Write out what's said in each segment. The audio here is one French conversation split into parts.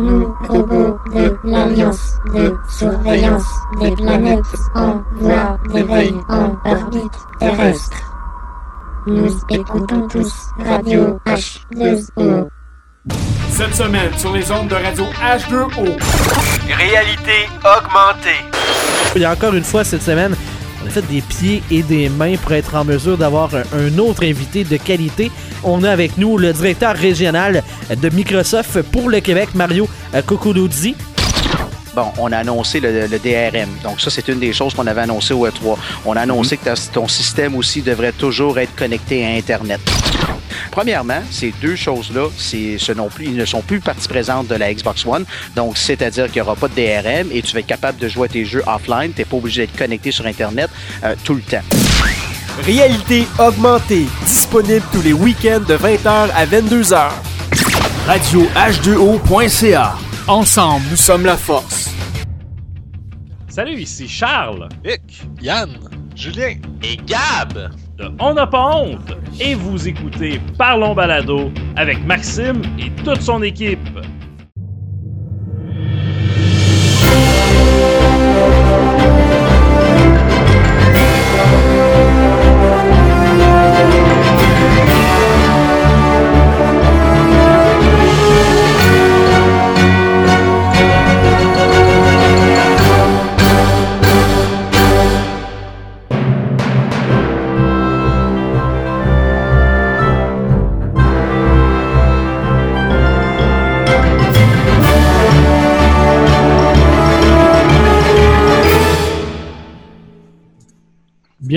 nous, robots de l'Alliance de surveillance des planètes en voie d'éveil en orbite terrestre. Nous écoutons tous Radio H2O. Cette semaine, sur les ondes de radio H2O. Réalité augmentée. Il y a encore une fois cette semaine, on a fait des pieds et des mains pour être en mesure d'avoir un, autre invité de qualité. On a avec nous le directeur régional de Microsoft pour le Québec, Mario euh, Cocoluzzi. Bon, on a annoncé le, le DRM. Donc, ça, c'est une des choses qu'on avait annoncé au E3. On a annoncé que ta- ton système aussi devrait toujours être connecté à Internet. Premièrement, ces deux choses-là, ce non plus, ils ne sont plus partie présente de la Xbox One. Donc, c'est-à-dire qu'il n'y aura pas de DRM et tu vas être capable de jouer à tes jeux offline. Tu n'es pas obligé d'être connecté sur Internet euh, tout le temps. Réalité augmentée. Disponible tous les week-ends de 20h à 22h. Radio H2O.ca. Ensemble, nous sommes la force. Salut, ici Charles Nick, Yann, Julien. Et Gab. de On n'a pas honte et vous écoutez Parlons Balado avec Maxime et toute son équipe.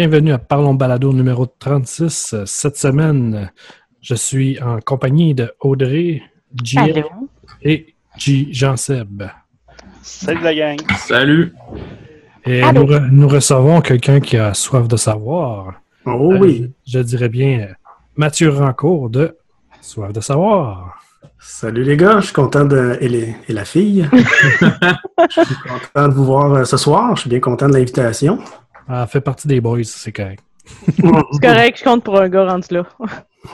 Bienvenue à Parlons Balado numéro 36. Euh, Cette semaine, je suis en compagnie de Audrey, Gilles et G. Jean-Seb. Salut la gang. Salut. Et nous, re- nous recevons quelqu'un qui a soif de savoir. Oh Euh, oui. je, je dirais bien euh, Mathieu Rancourt de Soif de savoir. Salut les gars, je suis content de. Et, les- et la fille. je suis content de vous voir euh, ce soir. Je suis bien content de l'invitation. Elle fait partie des boys, c'est correct. C'est correct, je compte pour un gars rendu là.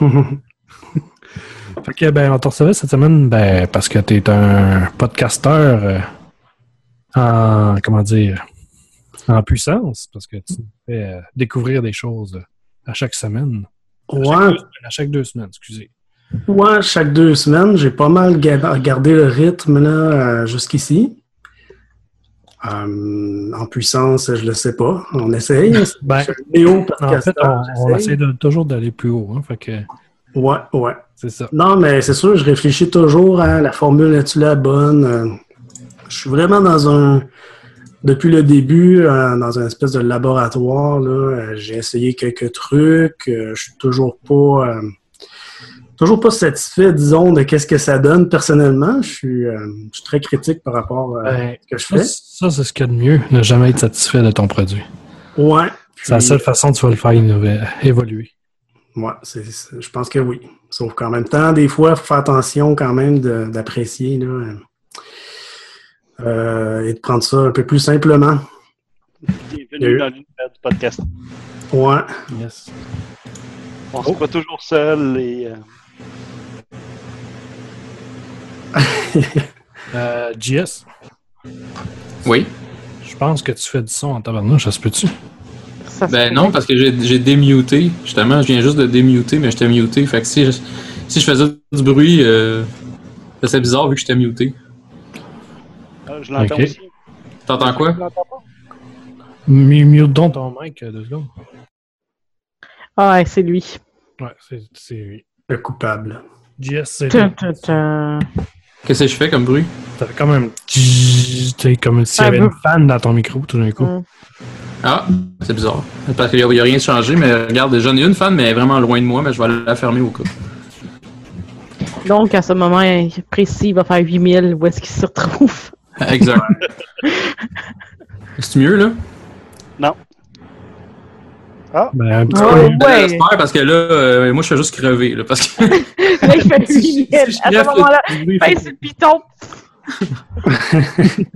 Fait que, ben, on te recevait cette semaine ben, parce que tu es un podcasteur euh, en, comment dire, en puissance, parce que tu fais euh, découvrir des choses euh, à chaque semaine. À chaque, Ouais, deux, à chaque deux semaines, excusez. ouais, chaque deux semaines, j'ai pas mal ga- gardé le rythme là, euh, jusqu'ici. Euh, en puissance, je le sais pas. On essaye. Ben, Léo, en fait, on, on essaie de, toujours d'aller plus haut. Hein, fait que Ouais, ouais. c'est ça. Non, mais c'est sûr, je réfléchis toujours à la formule, est-tu la bonne? Euh, Je suis vraiment dans un... Depuis le début, euh, dans un espèce de laboratoire, j'ai essayé quelques trucs. Je suis toujours pas... euh, Toujours pas satisfait, disons, de qu'est-ce que ça donne personnellement. Je suis, euh, je suis très critique par rapport à Ben, ce que je fais. ça, c'est ce qu'il y a de mieux, ne jamais être satisfait de ton produit. Ouais. C'est la seule façon que tu vas le faire évoluer. Ouais, je pense que oui. Sauf qu'en même temps, des fois, il faut faire attention quand même d'apprécier là, euh, euh, et de prendre ça un peu plus simplement. Bienvenue dans l'univers du podcast. Ouais. Yes. On se voit toujours seul et euh, Euh, JS, Oui. je pense que tu fais du son en tabarnouche, ça se peut-tu? Ben non, parce que j'ai démuté. Justement, je viens juste de démuter, mais j'étais muté. Fait que si je, si je faisais du bruit, euh, ça serait bizarre vu que j'étais muté. ah, je l'entends Ok. aussi. T'entends quoi? Je l'entends pas? Mute donc ton mic euh, deux secondes. Ah, ouais, c'est lui. Ouais, c'est- c'est Le coupable. Tum. Qu'est-ce que je fais comme bruit? Ça fait comme un tch- tu sais, comme s'il y avait une fan dans ton micro tout d'un coup. Mm. Ah, c'est bizarre. Parce qu'il n'y a, il y a rien changé, mais regarde, j'en ai une fan, mais elle est vraiment loin de moi, mais je vais la fermer au cas. Donc, à ce moment précis, il va faire 8000. Où est-ce qu'il se retrouve? Exact. C'est mieux, là? Non. Ben, un petit Ah peu. ouais. Ben, J'espère, parce que là, euh, moi, je fais juste crever, là, parce que... Là, il fait 8000. Si je à ce moment-là, sur le piton.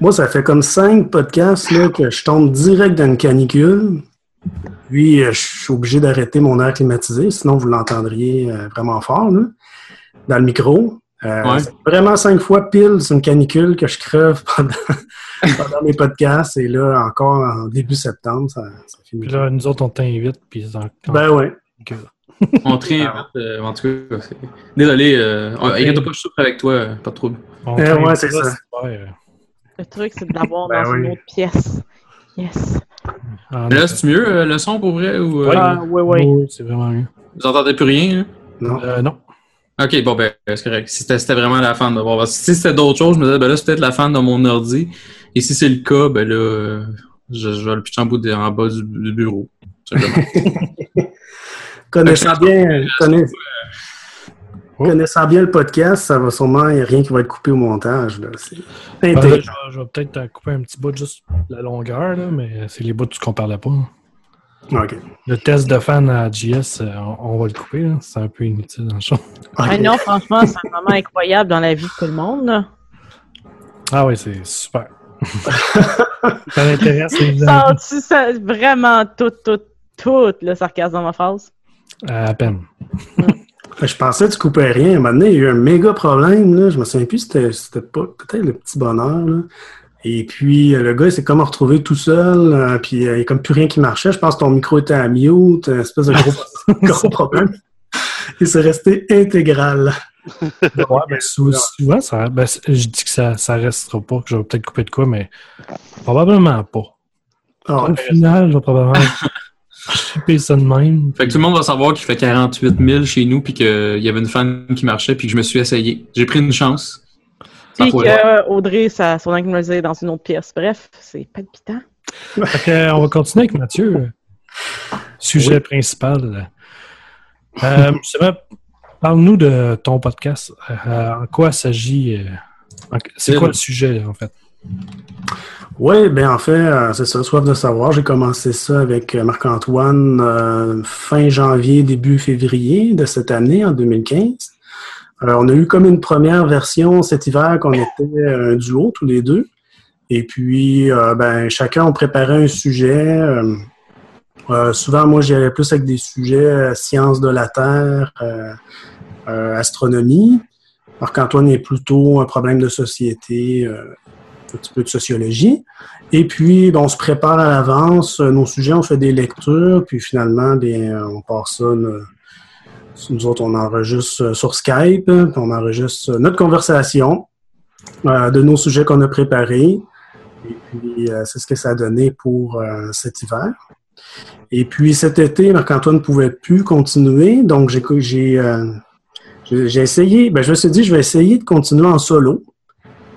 Moi, ça fait comme cinq podcasts là, que je tombe direct dans une canicule. Puis, euh, je suis obligé d'arrêter mon air climatisé, sinon vous l'entendriez euh, vraiment fort là, dans le micro. Euh, Ouais. Vraiment cinq fois pile, c'est une canicule que je crève pendant, pendant mes podcasts. Et là, encore en début septembre, ça, ça finit. Puis là, nous autres, on t'invite, puis en- Ben ouais. On très euh, en tout cas, désolé. Euh, oh, Inquiète pas, je souffre avec toi, euh, pas de trouble. On Eh t'invite ouais, c'est là, ça. Le truc, c'est de l'avoir Ben dans une autre pièce. Yes. Mais là, c'est mieux euh, le son pour vrai ou euh, Ouais. Ah, ouais, ouais. Oui, c'est vraiment mieux. vous entendez plus rien? hein? Non. Euh, non. Ok, bon, ben, c'est correct. Si c'était c'était vraiment la fan de voir. parce que Si c'était d'autres choses, je me disais, ben là, c'est peut-être la fan de mon ordi. Et si c'est le cas, ben là, je, je vais le pitcher en, bout de- en bas du, du bureau. Connaissant bien, Euh, Oh. connaissant bien le podcast, ça va sûrement, il n'y a rien qui va être coupé au montage. Là. C'est Ben, là, intégré. je vais, je vais peut-être couper un petit bout juste la longueur, là, mais c'est les bouts qu'on parlait pas. Le test de fan à JS, euh, on, on va le couper. là. C'est un peu inutile dans le show. Ah non, franchement, c'est un moment incroyable dans la vie de tout le monde. Ah oui, c'est super. ça m'intéresse, évidemment. Sens-tu ça- vraiment tout, tout, tout le sarcasme dans ma phrase? À peine. Je pensais que tu coupais rien. À un moment donné, il y a eu un méga problème. Là. Je me souviens plus, c'était c'était pas peut-être le petit bonheur. Là. Et puis, euh, le gars, il s'est comme retrouvé tout seul. euh, puis, euh, il n'y a comme plus rien qui marchait. Je pense que ton micro était à mute. Une espèce de gros, gros problème. Et c'est resté intégral. Ouais, ben, sou- souvent, ça, ben, je dis que ça, ça restera pas, que je vais peut-être couper de quoi, mais probablement pas. Ah, Au final, je vais probablement chipper ça de même. Fait que tout le monde va savoir qu'il fait 48 000 chez nous, puis qu'il y avait une fan qui marchait, puis que je me suis essayé. J'ai pris une chance. Puis faut- que euh, Audrey, ça, son est dans une autre pièce. Bref, c'est palpitant. Fait euh, on va continuer avec Mathieu. Sujet principal. Euh, justement, Parle-nous de ton podcast. Euh, en quoi s'agit. euh, C'est quoi le sujet, en fait? Oui, ben en fait, euh, c'est ça, soif de savoir. J'ai commencé ça avec Marc-Antoine euh, fin janvier, début février de cette année, en 2015. Alors, on a eu comme une première version cet hiver qu'on était un duo tous les deux. Et puis, euh, ben, chacun on préparait un sujet. euh, euh, souvent, moi, j'y plus avec des sujets euh, sciences de la Terre, euh, euh, astronomie. Marc-Antoine est plutôt un problème de société, euh, un petit peu de sociologie. Et puis, ben, on se prépare à l'avance. euh, Nos sujets, on fait des lectures, puis finalement, bien, on part ça. Nous autres, on enregistre euh, sur Skype, puis on enregistre euh, notre conversation euh, de nos sujets qu'on a préparés. Et puis, euh, c'est ce que ça a donné pour cet hiver. Et puis, cet été, Marc-Antoine ne pouvait plus continuer, donc j'ai j'ai essayé, ben, je me suis dit, je vais essayer de continuer en solo.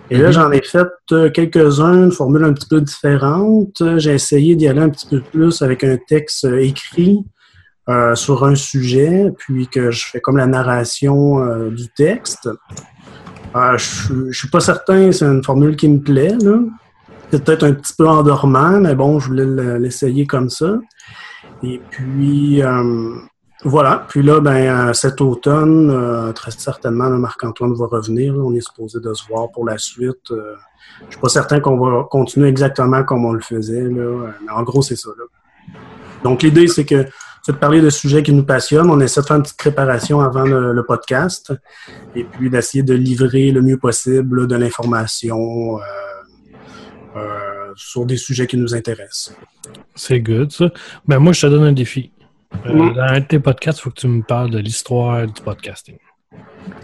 Et là, Mhm. j'en ai fait quelques-uns, une formule un petit peu différente. J'ai essayé d'y aller un petit peu plus avec un texte écrit euh, sur un sujet, puis que je fais comme la narration euh, du texte. Euh, je, je suis pas certain, c'est une formule qui me plaît, peut-être un petit peu endormant, mais bon, je voulais le- l'essayer comme ça. Et puis, voilà. Puis là, ben, cet automne, très certainement, Marc-Antoine va revenir. On est supposé de se voir pour la suite. Je suis pas certain qu'on va continuer exactement comme on le faisait. Mais en gros, c'est ça. Donc, l'idée, c'est que c'est de parler de sujets qui nous passionnent. On essaie de faire une petite préparation avant le, le podcast et puis d'essayer de livrer le mieux possible là, de l'information euh, euh, sur des sujets qui nous intéressent. C'est good, ça. Ben, moi, je te donne un défi. Euh, Mm. Dans un de tes podcasts, il faut que tu me parles de l'histoire du podcasting.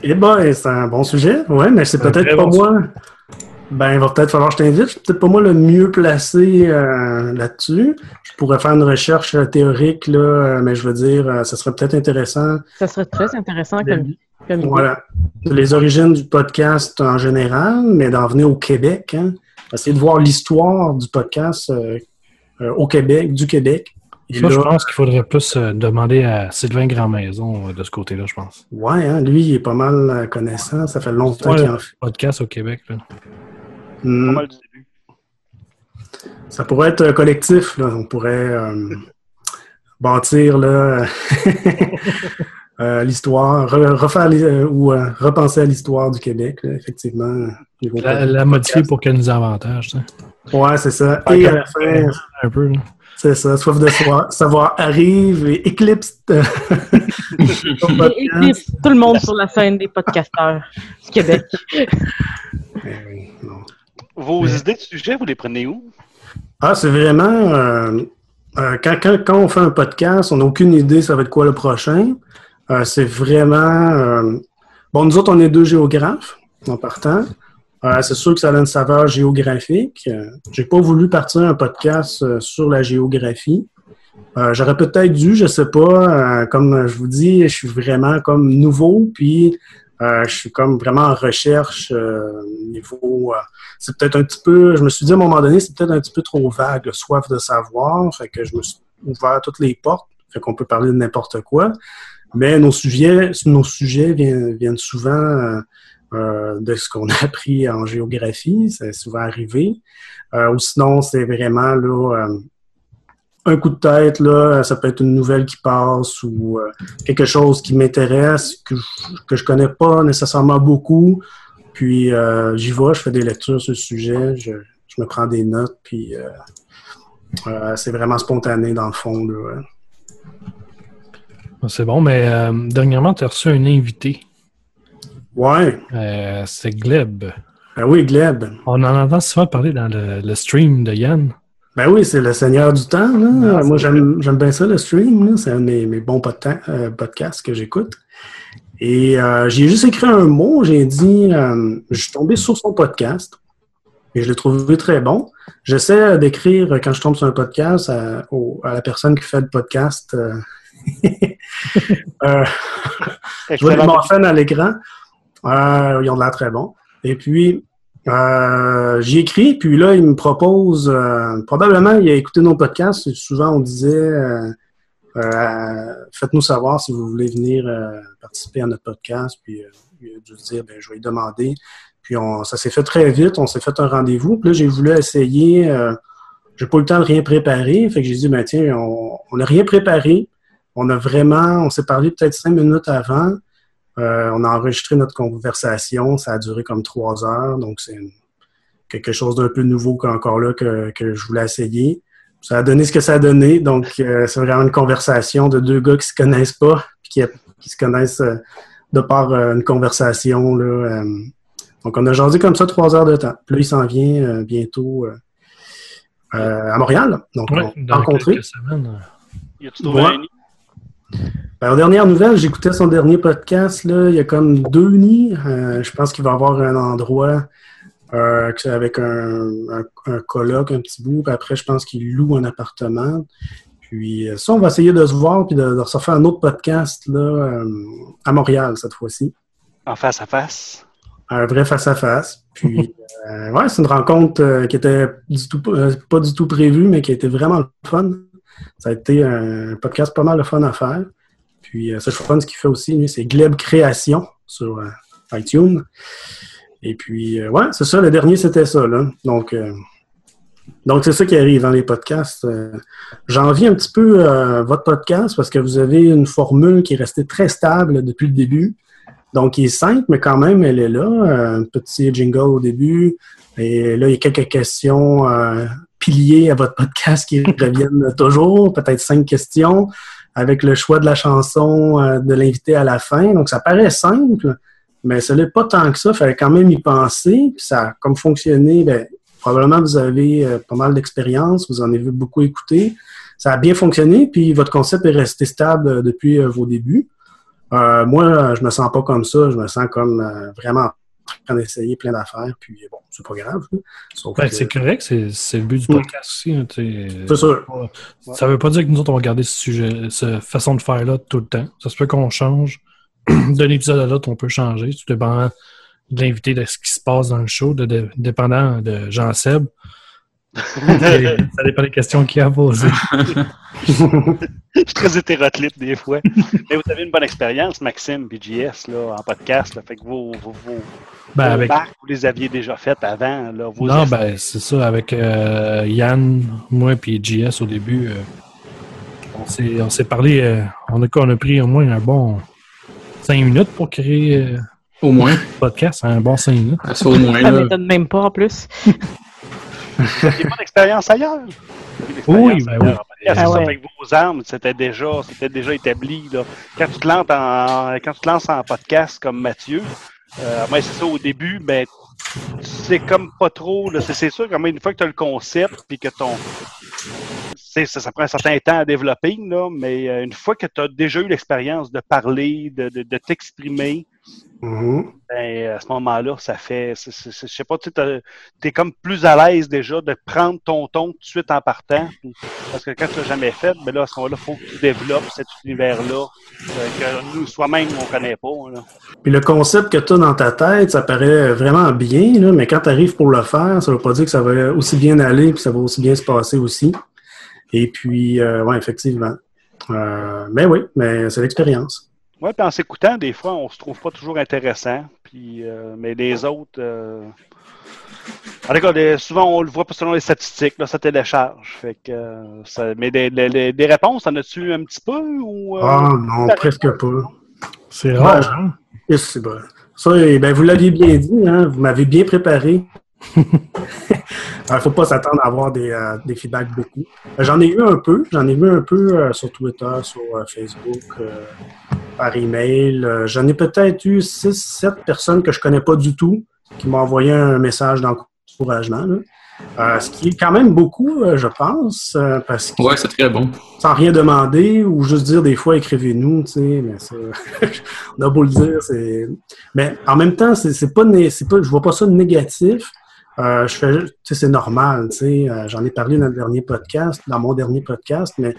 Eh ben, c'est un bon sujet, ouais, mais c'est peut-être pas bon moi. Ben, il va peut-être falloir que je t'invite. Je suis peut-être pas moi le mieux placé euh, là-dessus. Je pourrais faire une recherche euh, théorique, là, euh, mais je veux dire, ça serait peut-être intéressant. Ça serait très intéressant comme, comme idée. Voilà. Les origines du podcast en général, mais d'en venir au Québec. Hein. Essayer de voir l'histoire du podcast euh, euh, au Québec, du Québec. Et Ça, je pense qu'il faudrait plus euh, demander à Sylvain Grandmaison euh, de ce côté-là, je pense. Ouais, hein, lui, il est pas mal connaissant. Ça fait longtemps Ouais, qu'il en fait. podcast au Québec. Là. Hmm. mal du début. Ça pourrait être collectif. Là. On pourrait euh, bâtir euh, l'histoire, re- refaire euh, ou euh, repenser à l'histoire du Québec, là, effectivement. La, la modifier pour qu'elle nous avantage. ça. Ouais, c'est ça. Et à la fin, Un peu. C'est ça, soif de savoir, savoir arrive et éclipse. Et éclipse tout le monde sur la scène des podcasteurs du Québec. Vos idées de sujet, vous les prenez où? Ah, c'est vraiment. euh, euh, quand, quand, quand on fait un podcast, on n'a aucune idée ça va être quoi le prochain. Euh, c'est vraiment. bon, nous autres, on est deux géographes en partant. C'est sûr que ça a une saveur géographique. J'ai pas voulu partir un podcast sur la géographie. J'aurais peut-être dû, je sais pas. comme je vous dis, je suis vraiment comme nouveau, puis euh, je suis comme vraiment en recherche euh, niveau. euh, c'est peut-être un petit peu. Je me suis dit à un moment donné, c'est peut-être un petit peu trop vague, le soif de savoir. Fait que je me suis ouvert toutes les portes. Fait qu'on peut parler de n'importe quoi. Mais nos sujets, nos sujets viennent, viennent souvent euh, euh, de ce qu'on a appris en géographie. C'est souvent arrivé. Euh, ou sinon, c'est vraiment là. Un coup de tête, là, ça peut être une nouvelle qui passe ou euh, quelque chose qui m'intéresse, que je, que je connais pas nécessairement beaucoup. Puis euh, j'y vais, je fais des lectures sur le sujet, je, je me prends des notes, puis euh, c'est vraiment spontané dans le fond. Là. C'est bon, mais dernièrement, tu as reçu un invité. Ouais. C'est Gleb. Ben oui, Gleb. On en entend souvent parler dans le, le stream de Yann. Ben oui, c'est le Seigneur du temps. Là. Moi, j'aime bien ça, le stream. C'est un de mes, mes bons euh, podcasts que j'écoute. Et euh, j'ai juste écrit un mot. J'ai dit, euh, je suis tombé sur son podcast et je l'ai trouvé très bon. J'essaie d'écrire, quand je tombe sur un podcast, à, au- à la personne qui fait le podcast. je vois les morphènes à l'écran. Ils ont de l'air très bons. Et puis, euh, j'y écris, puis là, il me propose, euh, probablement, il a écouté nos podcasts, souvent on disait, euh, euh, faites-nous savoir si vous voulez venir participer à notre podcast, puis il a dû dire, ben, je vais lui demander. Puis on, ça s'est fait très vite, on s'est fait un rendez-vous, puis là, j'ai voulu essayer, j'ai pas eu le temps de rien préparer, fait que j'ai dit, ben tiens, on n'a rien préparé, on a vraiment, on s'est parlé peut-être cinq minutes avant, euh, on a enregistré notre conversation, ça a duré comme trois heures, donc c'est quelque chose d'un peu nouveau qu'encore là que, que je voulais essayer. Ça a donné ce que ça a donné, donc euh, c'est vraiment une conversation de deux gars qui se connaissent pas, puis qui, qui se connaissent euh, de par euh, une conversation. Là, euh. donc on a jasé comme ça trois heures de temps. Puis là, il s'en vient euh, bientôt euh, euh, à Montréal, donc Ouais, on dans semaines. Y a-tu trouvé Ouais. un nid? Ben, aux dernières nouvelles, j'écoutais son dernier podcast. Là, il y a comme deux nids. Euh, je pense qu'il va y avoir un endroit euh, avec un, un, un coloc, un petit bout. Puis après, je pense qu'il loue un appartement. Puis euh, ça, on va essayer de se voir puis de, de se faire un autre podcast là, euh, à Montréal cette fois-ci. En face à face? Un vrai face-à-face. Puis, euh, ouais, c'est une rencontre qui était du tout, pas du tout prévue, mais qui a été vraiment fun. Ça a été un podcast pas mal de fun à faire. Puis, euh, le fun, ce qu'il fait aussi, lui, c'est Gleb Création sur euh, iTunes. Et puis, euh, ouais, c'est ça, le dernier, c'était ça. Donc, euh, donc c'est ça qui arrive dans les podcasts. J'envie un petit peu votre podcast parce que vous avez une formule qui est restée très stable depuis le début. Donc, il est simple, mais quand même, elle est là. Un petit jingle au début. Et là, il y a quelques questions piliers à votre podcast qui reviennent toujours. Peut-être cinq questions avec le choix de la chanson euh, de l'invité à la fin. Donc, ça paraît simple, mais ce n'est pas tant que ça. Il fallait quand même y penser. Puis ça a comme fonctionné. Ben, probablement, vous avez euh, pas mal d'expérience. Vous en avez beaucoup écouté. Ça a bien fonctionné. Puis, votre concept est resté stable euh, depuis euh, vos débuts. Moi, je me sens pas comme ça. Je me sens comme vraiment en train d'essayer plein d'affaires. Puis bon, c'est pas grave. Ben, que- c'est correct, c'est c'est le but du podcast aussi. hein. C'est sûr. Ça veut pas dire que nous autres, on va garder ce sujet, cette façon de faire-là tout le temps. Ça se peut qu'on change. D'un épisode à l'autre, on peut changer, tout dépendant de l'invité, de ce qui se passe dans le show, de, de- dépendant de Jean-Seb. Ça dépend des questions qu'il a à poser. Je suis très hétéroclite des fois. Mais vous avez une bonne expérience, Maxime BGS, là, en podcast. Là, fait que vos, vos, vos, Ben, vos avec- marques, vous les aviez déjà faites avant. Là, vos Non, ben, c'est ça. Avec euh, Yann, moi et JS au début, euh, on s'est- on s'est parlé. euh, on, a, on a pris au moins un bon 5 minutes pour créer. euh, au moins. podcast, un bon 5 minutes. Ça, au moins, Ça m'étonne même pas en plus. N'avez pas d'expérience ailleurs. Oui, ben oui. Ah c'est ça, ouais. avec vos armes, c'était déjà, c'était déjà établi. Là. Quand, tu te lances en, quand tu te lances en podcast comme Mathieu, euh, moi, c'est ça, au début, ben, c'est comme pas trop. là, C'est c'est sûr, quand même, une fois que tu as le concept, puis que ton. c'est- Ça, ça prend un certain temps à développer, là, mais euh, une fois que tu as déjà eu l'expérience de parler, de, de, de t'exprimer, Mhm. ben, à ce moment-là, ça fait. Je sais pas, tu es comme plus à l'aise déjà de prendre ton ton tout de suite en partant. Parce que quand tu l'as jamais fait, ben là, à ce moment-là, il faut que tu développes cet univers-là euh, que nous, soi-même, on connaît pas. Là. Puis le concept que tu as dans ta tête, ça paraît vraiment bien, là, mais quand tu arrives pour le faire, ça veut pas dire que ça va aussi bien aller puis ça va aussi bien se passer aussi. Et puis, euh, ouais, effectivement. Euh, mais oui, mais c'est l'expérience. Ouais, puis en s'écoutant, des fois, on se trouve pas toujours intéressant. Puis, euh, mais les autres. euh, En tout cas, souvent, on le voit pas selon les statistiques, là, ça télécharge. Fait que, euh, ça- Mais des, des- des- réponses, en as-tu un petit peu? Ou, euh, Ah non, presque pas. C'est rare, hein? C'est bon. Ça, eh ben, vous l'aviez bien dit, hein, vous m'avez bien préparé. Il ne faut pas s'attendre à avoir des, euh, des feedbacks beaucoup. Euh, J'en ai eu un peu. J'en ai eu un peu euh, sur Twitter, sur euh, Facebook, par email. J'en ai peut-être eu 6, 7 personnes que je connais pas du tout qui m'ont envoyé un message d'encouragement. ce qui est quand même beaucoup, je pense, parce que Ouais, c'est très bon. sans rien demander ou juste dire des fois écrivez-nous, tu sais, mais ça, on a beau le dire. Mais en même temps, c'est pas, pas, je vois pas ça de négatif. Euh, je fais, c'est normal, euh, J'en ai parlé dans le dernier podcast, dans mon dernier podcast, mais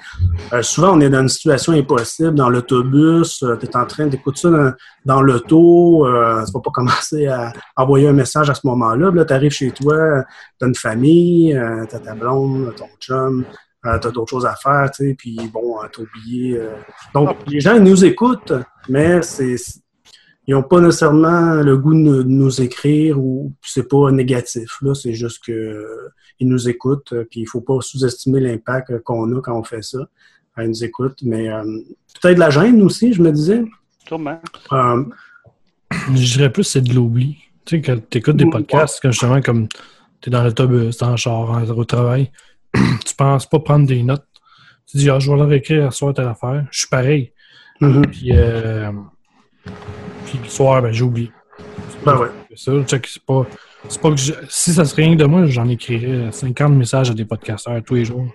euh, souvent on est dans une situation impossible, dans l'autobus, tu es en train d'écouter ça dans, l'auto, tu vas pas commencer à envoyer un message à ce moment-là. Là, tu arrives chez toi, tu as une famille, tu as ta blonde, ton chum, euh, t'as d'autres choses à faire, puis bon, t'as oublié. Donc, les gens nous écoutent, mais c'est ils n'ont pas nécessairement le goût de nous, de écrire ou c'est pas négatif. Là, c'est juste que euh, ils nous écoutent, euh, puis il faut pas sous-estimer l'impact euh, qu'on a quand on fait ça. Ils nous écoutent, mais euh, peut-être la gêne aussi, je me disais. Sûrement. Euh, Je dirais plus c'est de l'oubli. Tu sais, quand tu écoutes des podcasts, quand justement, comme tu es dans l'autobus, dans le char, en- au travail, tu penses pas prendre des notes. Tu dis, ah, je vais leur écrire à soir telle affaire. Je suis pareil. Mhm. Puis, euh, puis le soir, ben, j'ai oublié. Ben ouais. C'est ça, check, c'est pas, c'est pas que je- si ça serait rien que de moi, j'en écrirais 50 messages à des podcasteurs tous les jours.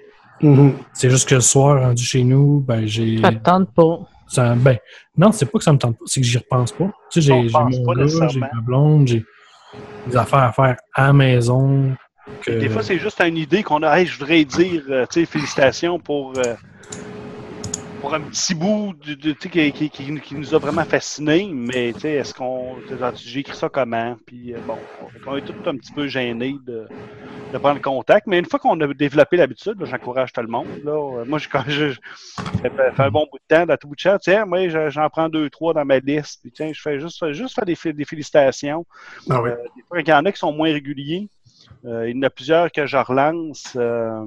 Mhm. C'est juste que le soir, rendu chez nous, ben, j'ai. Ça te tente pas. Ça- ben, non, c'est pas que ça me tente pas, c'est que j'y repense pas. Tu sais, j'ai mon gars, j'ai ma blonde, j'ai des affaires à faire à la maison. Que... Des fois, c'est juste une idée qu'on a. Hey, je voudrais dire, euh, tu sais, félicitations pour, euh, pour un petit bout de, qui, qui, qui- qui nous a vraiment fascinés. Mais, tu sais, est-ce qu'on. J'ai écrit ça comment? Puis, euh, bon, on est tous un petit peu gênés de, de prendre contact. Mais une fois qu'on a développé l'habitude, j'encourage tout le monde. Là, Euh, moi, je, quand je, je- ça fait, un bon bout de temps, dans tout bout de champ, tiens, moi, je- j'en prends deux, trois dans ma liste. Puis, tiens, je fais juste, juste faire des, fé- des félicitations. Ah oui. Euh, des fois, il y en a qui sont moins réguliers. Euh, il y en a plusieurs que je relance. Euh...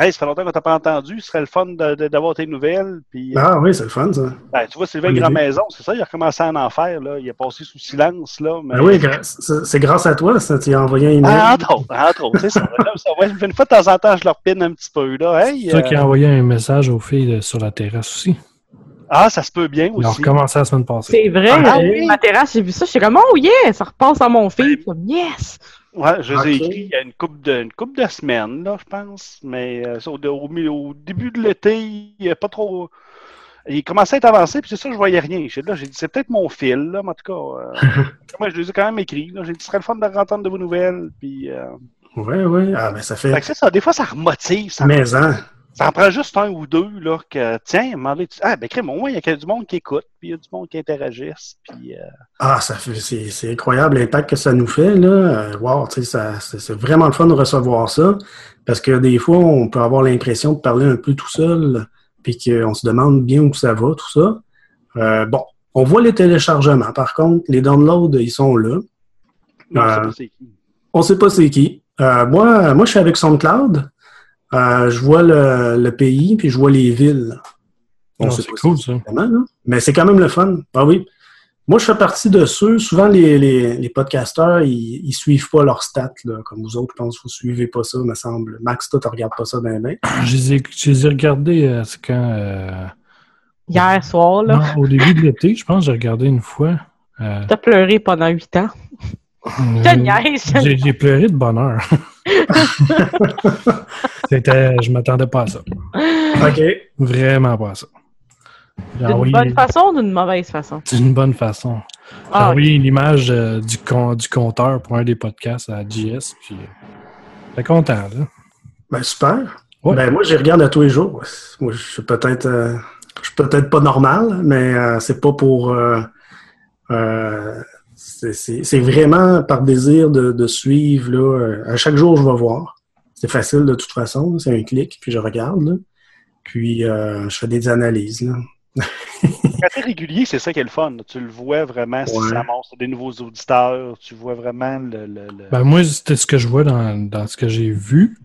Hey, ça fait longtemps qu'on t'a pas entendu. Ce serait le fun d'avoir tes nouvelles. Puis, euh, Ah oui, c'est le fun, ça. ben, tu vois, Sylvain bonne Grand idée. Maison, c'est ça, il a recommencé à en faire. Là. Il a passé sous silence. Là, mais... Ben oui, c'est grâce à toi, ça, tu as envoyé un email. Ah, entre autres, entre autres. c'est ça, comme ça. Ouais, une fois de temps en temps, je leur pine un petit peu. Là. Hey, C'est toi qui euh, a envoyé un message aux filles euh, sur la terrasse aussi. Ah, ça se peut bien Ils ont aussi. recommencé la semaine passée. C'est vrai, Ah euh, oui? ma terrasse, j'ai vu ça, j'étais comme, oh yeah, ça repasse à mon feed. Comme, yes! Ouais, je les ai écrits il y a une couple de, une couple de semaines, là, je pense. Mais euh, au, au milieu- au début de l'été, il n'y a pas trop. Il commençait à être avancé, puis c'est ça, je voyais rien. J'ai là, j'ai dit, c'est peut-être mon fil, là, mais en tout cas. euh, moi, je les ai quand même écrits. J'ai dit, ce serait le fun de entendre de vos nouvelles. Puis, euh, Oui, oui. Ah, ben ça fait. fait que c'est ça. Des fois, ça remotive. Ça, Mais hein. Ça en prend juste un ou deux, là, que, tiens, demandez, ah, ben, crème, au moins, il y a du monde qui écoute, puis il y a du monde qui interagisse. Puis, euh, Ah, ça fait, c'est, c'est incroyable l'impact que ça nous fait, là. Euh, wow, tu sais, ça, c'est, c'est vraiment le fun de recevoir ça. Parce que des fois, on peut avoir l'impression de parler un peu tout seul, puis qu'on se demande bien où ça va, tout ça. Euh, bon, on voit les téléchargements. Par contre, les downloads, ils sont là. non, Euh, c'est pas c'est qui. On sait pas c'est qui. Euh, moi, moi, je suis avec SoundCloud. Euh, je vois le, le pays, puis je vois les villes. Sait c'est cool, ça. Vraiment, là. Mais c'est quand même le fun. Ah oui. Moi, je fais partie de ceux, souvent les, les, les podcasteurs, ils, ils suivent pas leurs stats, là, comme vous autres, je pense que vous suivez pas ça, me semble. Max, toi, tu regardes pas ça d'un main. Je les ai, je les ai regardés euh, c'est quand. euh, Hier soir, là. non, au début de l'été, je pense que j'ai regardé une fois. Euh, T'as pleuré pendant huit ans. J'ai pleuré de bonheur. C'était, je m'attendais pas à ça. OK. Vraiment pas à ça. D'une bonne façon ou d'une mauvaise façon? D'une bonne façon. J'ai Ah, envoyé une image euh, du, con- du compteur pour un des podcasts à JS, puis euh, j'étais content, là. Ben, super. Ouais. Ben, moi, j'y regarde à tous les jours. Moi, je suis peut-être euh, je suis peut-être pas normal, mais euh, c'est pas pour. euh, euh, c'est- vraiment par désir de, de suivre. Là, euh, à chaque jour, je vais voir. C'est facile de toute façon. C'est un clic, puis je regarde. là. Puis, euh, je fais des analyses. Là. Quand régulier, c'est ça qui est le fun. Tu le vois vraiment si Ouais. ça monte des nouveaux auditeurs. Tu vois vraiment le. le- le- Ben, moi, c'était ce que je vois dans, dans ce que j'ai vu.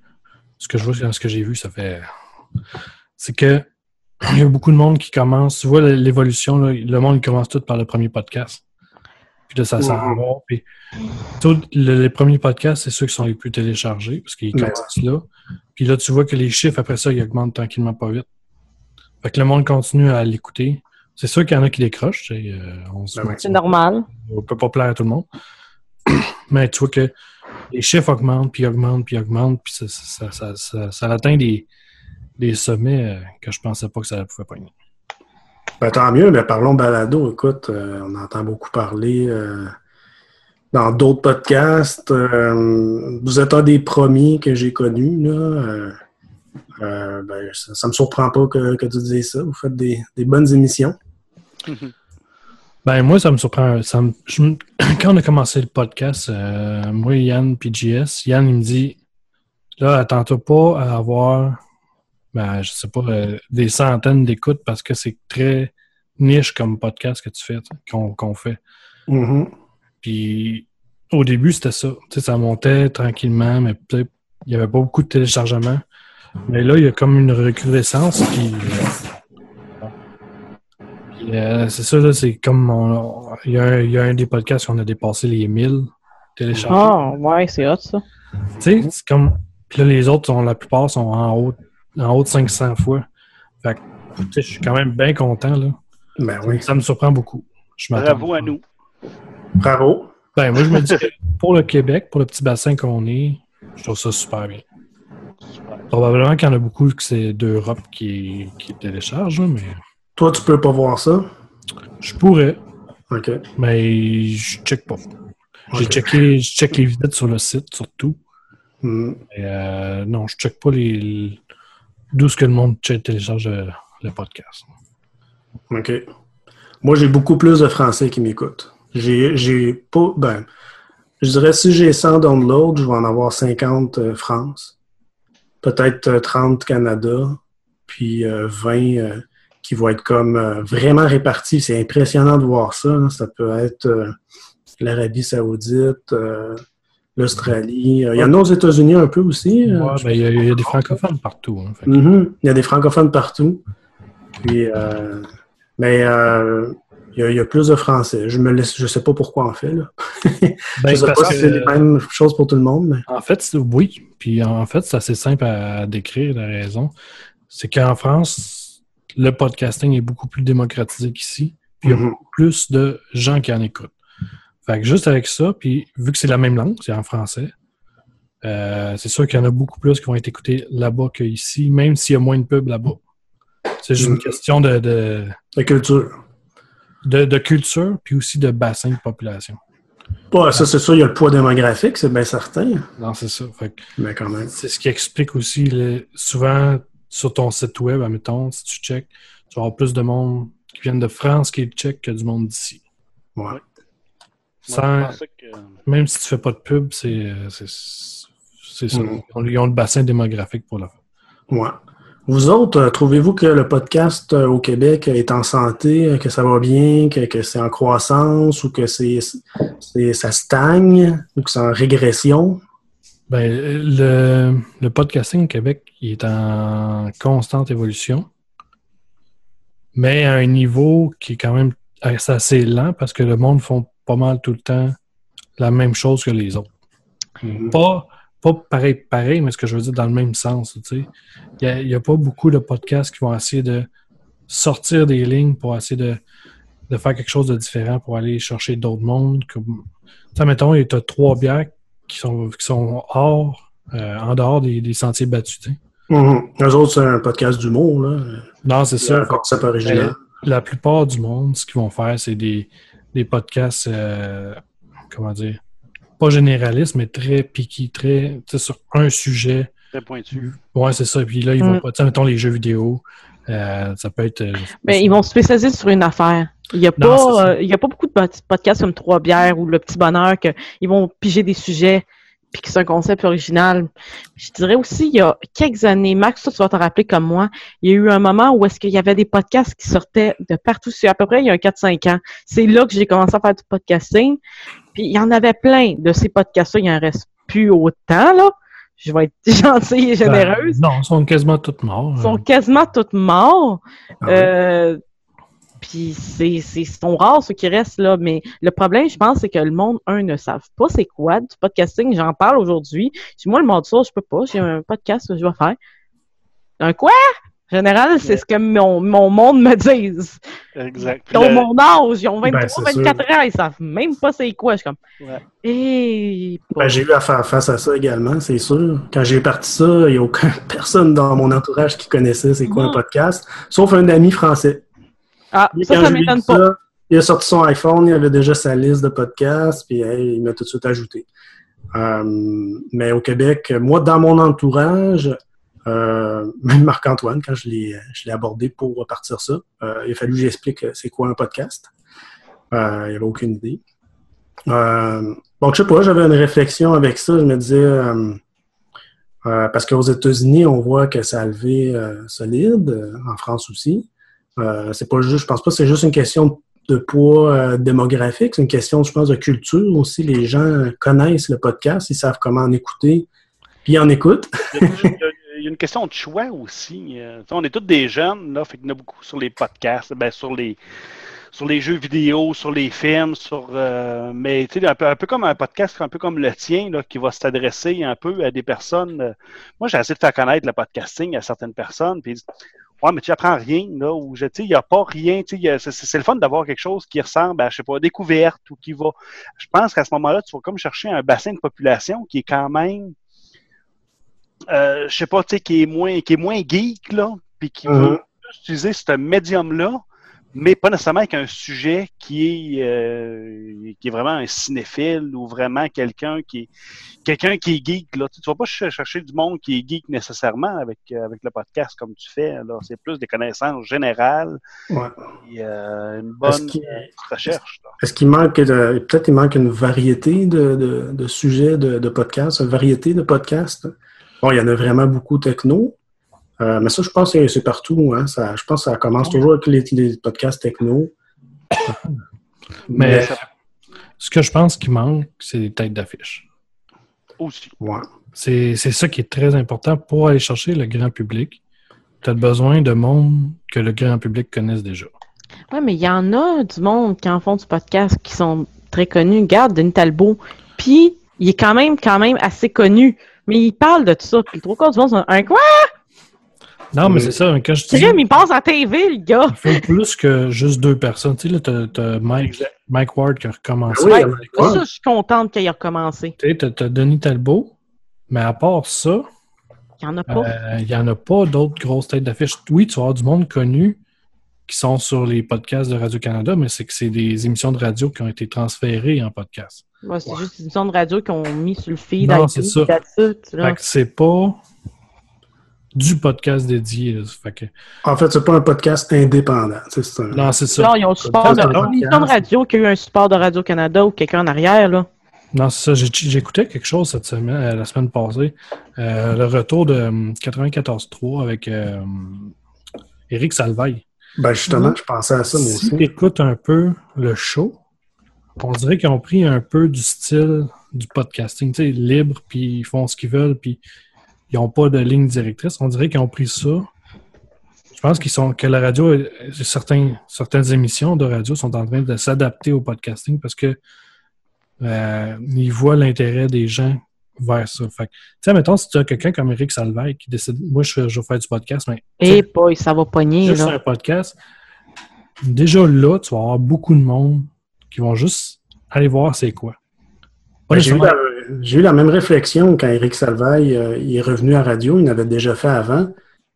Ce que je vois dans ce que j'ai vu, ça fait. C'est que il y a beaucoup de monde qui commence. Tu vois l'évolution, le monde commence tout par le premier podcast. Puis là, ça s'en va. Puis, tout, le- les premiers podcasts, c'est ceux qui sont les plus téléchargés, parce qu'ils commencent là. Puis là, tu vois que les chiffres, après ça, ils augmentent tranquillement pas vite. Fait que le monde continue à l'écouter. C'est sûr qu'il y en a qui décrochent. euh, Ben. C'est normal. on peut pas plaire à tout le monde. Mais tu vois que les chiffres augmentent, puis augmentent, puis augmentent, puis ça, ça, ça, ça, ça atteint des, des sommets euh, que je pensais pas que ça pouvait pogner. Ben, tant mieux, mais parlons balado. Écoute, euh, on entend beaucoup parler euh, dans d'autres podcasts. Euh, vous êtes un des premiers que j'ai connus. Ben, ça, ça me surprend pas que, que tu dises ça. Vous faites des, des bonnes émissions. Ben moi, ça me surprend. Quand on a commencé le podcast, moi, Yann JS, Yann, il me dit là, attends-toi pas à avoir, ben, je sais pas, euh, des centaines d'écoutes parce que c'est très niche comme podcast que tu fais, qu'on qu'on fait. Mhm. Puis au début, c'était ça. Tu sais, ça montait tranquillement, mais peut-être il n'y avait pas beaucoup de téléchargements. Mais là, il y a comme une recrudescence. Puis, euh, puis, euh, c'est ça, là, c'est comme. on- il, y a un, il y a un des podcasts où on a dépassé les 1000 téléchargements. Ah, ouais, c'est hot, ça. Tu sais, c'est comme. Puis là, les autres, sont, la plupart sont en haut, en haut de 500 fois. Fait que, sais, je suis quand même bien content, là. Ben oui. Ça me surprend beaucoup. Je Bravo à nous. Bravo. Ben, moi, je me dis que pour le Québec, pour le petit bassin qu'on est, je trouve ça super bien. Probablement qu'il y en a beaucoup que c'est d'Europe qui, qui téléchargent, mais Toi, tu peux pas voir ça? je pourrais, OK. mais je check pas. J'ai checké, je check les visites sur le site, surtout. Mais, euh, non, je check pas les d'où ce que le monde télécharge le, le podcast. OK. Moi, j'ai beaucoup plus de Français qui m'écoutent. J'ai, pas. Ben, je dirais si j'ai 100 downloads, je vais en avoir 50 euh, France. Peut-être euh, 30 Canada. Puis euh, 20 euh, qui vont être comme euh, vraiment répartis. C'est impressionnant de voir ça. hein. Ça peut être euh, l'Arabie Saoudite, euh, l'Australie. Euh, Il y en a aux États-Unis un peu aussi. euh, Ouais, ben, il y, a- il y a des francophones partout. hein, fait Mhm. Il y a des francophones partout. Puis, euh, mais euh, il, y a, il y a plus de français. Je me laisse, je sais pas pourquoi en fait. Là. Ben, je sais pas si c'est les mêmes choses pour tout le monde. Mais... En fait, oui. Puis en fait, c'est assez simple à décrire la raison. C'est qu'en France, le podcasting est beaucoup plus démocratisé qu'ici. Puis il y a Mhm. beaucoup plus de gens qui en écoutent. Fait que juste avec ça, puis vu que c'est la même langue, c'est en français, euh, c'est sûr qu'il y en a beaucoup plus qui vont être écoutés là-bas qu'ici, même s'il y a moins de pubs là-bas. C'est juste une Mhm. question de, de, La culture. de, de culture, puis aussi de bassin de population. Ouais, ça, c'est sûr, il y a le poids démographique, c'est bien certain. Non, c'est ça. Fait que Mais quand même. C'est ce qui explique aussi, le- souvent sur ton site web, admettons, si tu check, tu vas avoir plus de monde qui viennent de France qui check que du monde d'ici. Ouais. Sans- Moi, je pensais que- même si tu fais pas de pub, c'est c'est c'est ça. Mhm. Ils ont- le bassin démographique pour le faire. Ouais. Vous autres, euh, trouvez-vous que le podcast euh, au Québec est en santé, euh, que ça va bien, que, que c'est en croissance ou que c'est c'est- ça stagne ou que c'est en régression? Ben, le, le podcasting au Québec, il est en constante évolution, mais à un niveau qui est quand même assez lent parce que le monde font pas mal tout le temps la même chose que les autres. Pas, pas pareil, pareil, mais ce que je veux dire dans le même sens. tu sais. Il n'y a, pas beaucoup de podcasts qui vont essayer de sortir des lignes pour essayer de, de faire quelque chose de différent pour aller chercher d'autres mondes. Comme, mettons, tu as trois bières qui sont, qui sont hors, euh, en dehors des, des sentiers battus. Mhm. Eux autres, c'est un podcast d'humour, là. Non, c'est ça. Un concept original. Mais La plupart du monde, ce qu'ils vont faire, c'est des, des podcasts, euh, comment dire, pas généralistes, mais très piqués, très, tu sais, sur un sujet. Très pointu. Ouais, c'est ça. Puis là, ils vont Mm. pas, tu sais, mettons les jeux vidéo, euh, ça peut être. euh, Mais ils vont se spécialiser sur une affaire. Il n'y a, Non, pas, ça. euh, il y a pas beaucoup de pod- podcasts comme Trois Bières ou Le Petit Bonheur que ils vont piger des sujets puis que c'est un concept original. Je dirais aussi, il y a quelques années, Max, toi, tu vas te rappeler comme moi, il y a eu un moment où est-ce qu'il y avait des podcasts qui sortaient de partout, c'est à peu près il y a un 4-5 ans. C'est là que j'ai commencé à faire du podcasting. Puis il y en avait plein de ces podcasts-là, il en reste plus autant, là. Je vais être gentille et généreuse. Ben, non, ils sont quasiment tous morts. Ils sont quasiment toutes morts. Ah oui. Euh, Puis c'est, c'est, sont rares ceux qui restent là. Mais le problème, je pense, c'est que le monde, un, ne savent pas c'est quoi du podcasting. J'en parle aujourd'hui. Moi, le monde ça, je peux pas. J'ai un podcast que je vais faire. Un quoi? En général, c'est ce que mon, mon monde me dise. Exact. Ils ont Le- mon âge, ils ont 23, Ben, c'est 24 ans, ils savent même pas c'est quoi. Je suis comme. Ouais. Et. Ben, j'ai eu à faire face à ça également, c'est sûr. Quand j'ai parti ça, il n'y a aucune personne dans mon entourage qui connaissait c'est quoi un podcast, sauf un ami français. Ah, ça, ça m'étonne pas. ça, il a sorti son iPhone, il avait déjà sa liste de podcasts, puis hey, il m'a tout de suite ajouté. Euh, mais au Québec, moi, dans mon entourage, euh, même Marc-Antoine, quand je l'ai je l'ai abordé pour partir ça, euh, il a fallu que j'explique c'est quoi un podcast. Euh, il n'y avait aucune idée. Euh, donc, je sais pas, j'avais une réflexion avec ça. Je me disais, euh, euh, parce qu'aux États-Unis, on voit que ça a levé euh, solide, euh, en France aussi. Euh, c'est pas juste, je pense pas que c'est juste une question de poids euh, démographique, c'est une question, je pense, de culture aussi. Les gens connaissent le podcast, ils savent comment en écouter, puis ils en écoutent. Il y, a, une question de choix aussi. Euh, on est tous des jeunes, là, fait qu'il y en a beaucoup sur les podcasts, ben, sur les sur les jeux vidéo, sur les films, sur mais tu sais, un peu, un peu comme un podcast, un peu comme le tien, là, qui va s'adresser un peu à des personnes. moi, j'ai essayé de faire connaître le podcasting à certaines personnes, puis Ouais, mais tu apprends rien, là, ou je- il n'y a pas rien, c'est le fun d'avoir quelque chose qui ressemble à, je sais pas, découverte ou qui va. Je pense qu'à ce moment-là, tu vas comme chercher un bassin de population qui est quand même euh, je sais pas, tu sais, qui est moins, qui est moins geek, là, puis qui Mhm. veut plus utiliser ce médium-là, mais pas nécessairement avec un sujet qui est, euh, qui est vraiment un cinéphile ou vraiment quelqu'un qui est, quelqu'un qui est geek, là. Tu ne vas pas ch- chercher du monde qui est geek nécessairement avec, euh, avec le podcast comme tu fais. C'est plus des connaissances générales Ouais. et euh, une bonne euh, recherche. Est-ce qu'il manque peut-être il manque une variété de, de, de sujets de, de podcasts, une variété de podcasts? Bon, il y en a vraiment beaucoup techno. Euh, mais ça, je pense que c'est partout. Hein, ça, je pense que ça commence toujours avec les, les podcasts techno. Mais ce que je pense qui manque, c'est des têtes d'affiche. Aussi. Ouais. C'est c'est ça qui est très important pour aller chercher le grand public. Tu as besoin de monde que le grand public connaisse déjà. Ouais, mais il y en a du monde qui en font du podcast qui sont très connus. Regarde, Denis Talbot. Puis, il est quand même, quand même assez connu. Mais il parle de tout ça. Puis, le trois quarts du monde, sont un quoi? Non, mais c'est ça, quand je dis. Trim, il passe à TV, le gars. Il faut plus que juste deux personnes. Tu sais, là, t'as- Mike, Mike Ward qui a recommencé. Ouais, ça, je suis contente qu'il ait recommencé. Tu sais, t'as- Denis Talbot, mais à part ça, Il n'y en a pas. euh, il n'y en a pas d'autres grosses têtes d'affiche. Oui, tu vas avoir du monde connu qui sont sur les podcasts de Radio-Canada, mais c'est que c'est des émissions de radio qui ont été transférées en podcast. Ouais, c'est juste une émission de radio qu'ils ont mis sur le feed. Non, c'est ça. c'est pas du podcast dédié. là. Fait que- En fait, c'est pas un podcast indépendant. un- Non, c'est ça. Là, ils ont le support de, radio qui a eu un support de Radio-Canada ou quelqu'un en arrière, là. Non, c'est ça. J'écoutais quelque chose cette semaine, euh, la semaine passée. Euh, le retour de hum, 94.3 avec euh, Éric Salvaille. Ben, justement, je pensais à ça, moi Si aussi. tu écoutes un peu le show, on dirait qu'ils ont pris un peu du style du podcasting, tu sais, libre, puis ils font ce qu'ils veulent, puis ils n'ont pas de ligne directrice. On dirait qu'ils ont pris ça. Je pense qu'ils sont que la radio, certains, certaines émissions de radio sont en train de s'adapter au podcasting parce que euh, ils voient l'intérêt des gens vers ça. Fait tu sais, mettons, si tu as quelqu'un comme Eric Salvaille qui décide, moi, je, je vais faire du podcast, mais Et boy, ça va pogner, juste là. un podcast, déjà là, tu vas avoir beaucoup de monde qui vont juste aller voir c'est quoi. Pas Ben, J'ai eu, la- même réflexion quand Eric Salvaille euh, est revenu à radio. Il l'avait déjà fait avant.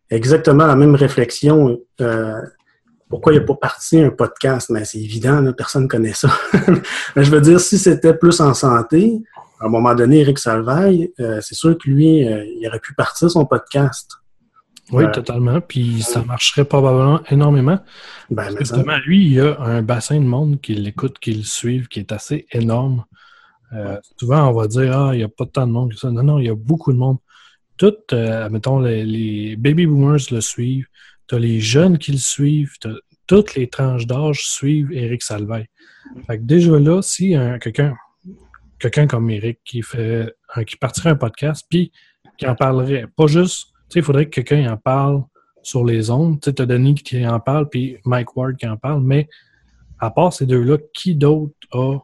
Exactement la même réflexion. euh, pourquoi il n'a pas parti un podcast? Mais c'est évident, là, personne ne connaît ça. Mais je veux dire, si c'était plus en santé, à un moment donné, Eric Salvaille, euh, c'est sûr que lui, il aurait pu partir son podcast. Oui, totalement. Puis ça marcherait probablement énormément. Ben, Justement, lui, il y a un bassin de monde qui l'écoute, qui le suivent, qui est assez énorme. Euh, Souvent, on va dire, ah, il n'y a pas tant de monde que ça. Non, non, il y a beaucoup de monde. Tout, euh, mettons, les, les baby boomers le suivent. Tu as les jeunes qui le suivent. toutes les tranches d'âge suivent Eric Salvaille. Fait que déjà là, si un- quelqu'un quelqu'un comme Eric qui fait qui partirait un podcast, puis qui en parlerait, pas juste, tu sais, il faudrait que quelqu'un en parle sur les ondes. Tu sais, t'as Denis qui en parle, puis Mike Ward qui en parle, mais à part ces deux-là, qui d'autre a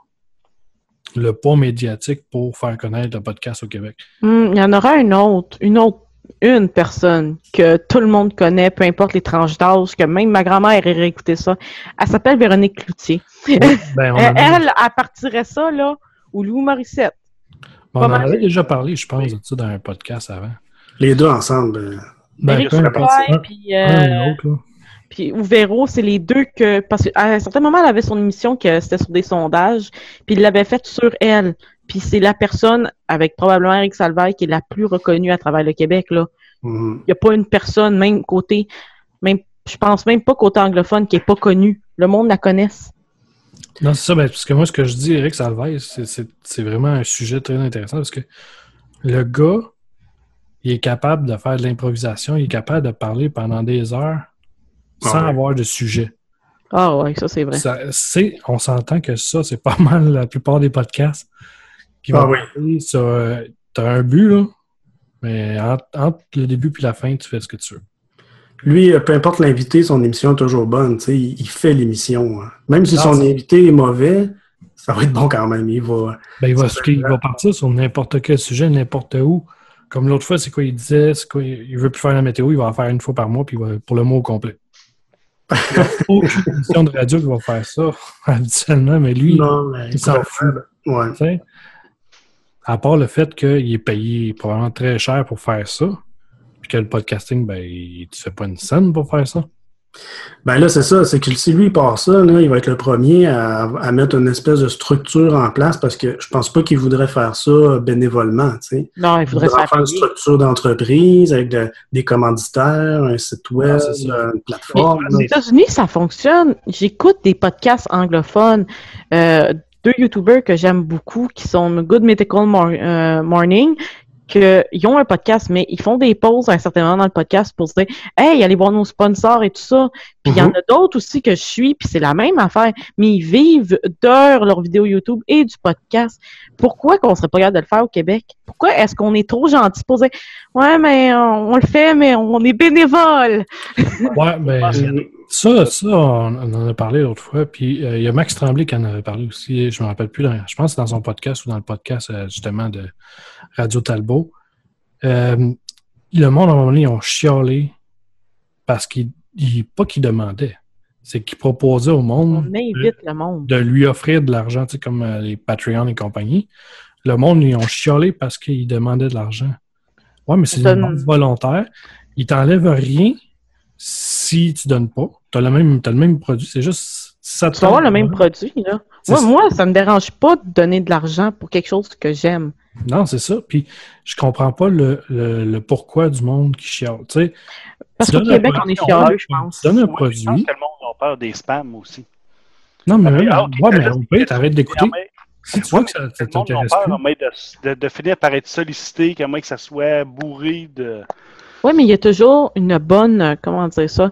le poids médiatique pour faire connaître le podcast au Québec? Hmm, Il y en aura une autre, une autre, une personne que tout le monde connaît, peu importe les tranches d'âge, que même ma grand-mère aurait écouté ça. Elle s'appelle Véronique Cloutier. Ben, elle, elle, elle partirait ça, là, ou Louis Morissette. on en avait déjà parlé, je pense, de ça dans un podcast avant. Les deux ensemble. euh, Ben, Un- puis, un euh, là. Puis ou Véro, c'est les deux que parce qu'à un certain moment, elle avait son émission que c'était sur des sondages, puis il l'avait faite sur elle. Puis c'est la personne avec probablement Eric Salvaille qui est la plus reconnue à travers le Québec là. mhm. Il n'y a pas une personne même côté même je pense même pas côté anglophone qui est pas connue. Le monde la connaisse. Non, c'est ça, ben, parce que moi, ce que je dis, Eric Salvaille, c'est- c'est c'est vraiment un sujet très intéressant parce que le gars, il est capable de faire de l'improvisation, il est capable de parler pendant des heures sans Ah ouais. avoir de sujet. Ah ouais, ça c'est vrai. Ça, c'est- on s'entend que ça, c'est pas mal la plupart des podcasts qui Ah vont oui. euh, T'as un but, là, mais entre, entre le début puis la fin, tu fais ce que tu veux. Lui, euh, peu importe l'invité, son émission est toujours bonne. tu sais, Il, il fait l'émission. hein. Même si Non, son invité est mauvais, ça va être bon quand même. Il va. Ben, il va, il va partir sur n'importe quel sujet, n'importe où. Comme l'autre fois, c'est quoi il disait, quoi, il veut plus faire la météo, il va en faire une fois par mois, puis il va, pour le mois au complet. Il y a aucune émission de radio qui va faire ça habituellement, mais lui, Non, mais il s'en fout. Ouais. À part le fait qu'il est payé probablement très cher pour faire ça, puis que le podcasting, ben, il ne fait pas une scène pour faire ça. Ben là, c'est ça. C'est que si lui il part ça, là, il va être le premier à, à mettre une espèce de structure en place parce que je pense pas qu'il voudrait faire ça bénévolement. tu sais. Non, il faudrait se faire faire une structure d'entreprise avec de- des commanditaires, un site web, ça. une plateforme. Aux États-Unis, ça fonctionne. J'écoute des podcasts anglophones. Euh, deux YouTubers que j'aime beaucoup qui sont Good Medical Mor- euh, Morning, que ils ont un podcast, mais ils font des pauses à un certain moment dans le podcast pour se dire Hey, allez voir nos sponsors et tout ça. Puis il y en Mhm. a d'autres aussi que je suis, puis c'est la même affaire, mais ils vivent de leurs vidéos YouTube et du podcast. Pourquoi qu'on serait pas capable de le faire au Québec? Pourquoi est-ce qu'on est trop gentil pour dire Ouais, mais on, on le fait, mais on est bénévole? Ouais, ben, ça, ça, on, on en a parlé l'autre fois, puis euh, il y a Max Tremblay qui en avait parlé aussi, je me rappelle plus, dans- je pense que c'est dans son podcast ou dans le podcast euh, justement de Radio Talbot. Euh, le monde, à un moment donné, ils ont chialé parce qu'il, il- pas qu'il demandait, c'est qu'il proposait au monde On invite le monde. de lui offrir de l'argent, tu sais, comme les Patreon et compagnie. Le monde, ils ont chialé parce qu'il demandait de l'argent. Ouais, mais c'est une ne- volontaire. Ils t'enlèvent rien si tu donnes pas. Tu as le même, t'as le même produit. C'est juste. Ça te Tu vas avoir le même produit, là. Moi, ça. moi, ça me dérange pas de donner de l'argent pour quelque chose que j'aime. Non, c'est ça. Puis je comprends pas le, le, le pourquoi du monde qui chiale. Tu sais, Parce tu qu'au Québec, on produit, est chialeux, je tu pense. donnes un Ouais, Je pense produit. que le monde a peur des spams aussi. Non, mais, Ah, même, ah, ok, ouais, mais pire, t'arrêtes d'écouter. Si tu vois que ça, t'intéresse de, de, de finir par être sollicité, qu'à moins que ça soit bourré de. Oui, mais il y a toujours une bonne, euh, comment dire ça,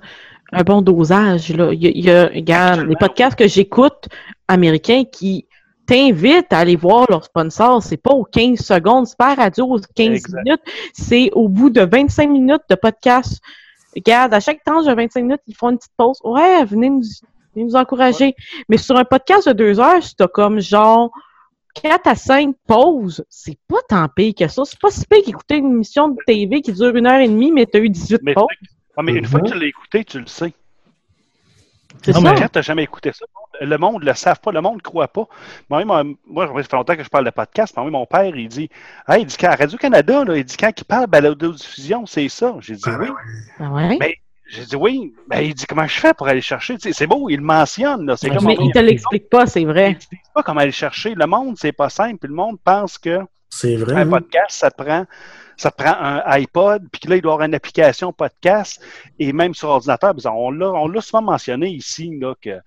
un bon dosage. Là. Il y a, il y a- regarde, les podcasts que j'écoute américains qui t'invitent à aller voir leurs sponsors, c'est pas aux 15 secondes, c'est pas à radio aux 15 Exact. minutes, c'est au bout de 25 minutes de podcast regarde, à chaque temps, j'ai 25 minutes, ils font une petite pause. Ouais, venez nous, venez nous encourager. Mais sur un podcast de deux heures, si t'as comme genre 4 à 5 pauses, c'est pas tant pire que ça. C'est pas si pire qu'écouter une émission de TV qui dure une heure et demie, mais t'as eu 18 Mais, pauses. ah, mais une fois que tu l'as écouté, tu le sais. C'est Non, ça. mais quand tu n'as jamais écouté ça, le monde ne le savent pas, le monde ne croit pas. Moi, moi, moi, ça fait longtemps que je parle de podcast, mais moi, mon père, il dit Hey, il dit qu'à Radio-Canada, il dit quand il parle balado-diffusion, c'est ça. J'ai dit oui. Ah ouais? Mais j'ai dit oui. Mais il dit comment je fais pour aller chercher? C'est beau, il le mentionne. Là. C'est comme mais il te l'explique pas, c'est vrai. Il ne pas comment aller chercher. Le monde, c'est pas simple. Puis le monde pense que C'est vrai. un hein? podcast, ça te prend. Ça te prend un iPod, puis là, il doit y avoir une application podcast, et même sur ordinateur. qu'on l'a, on l'a souvent mentionné ici, là, que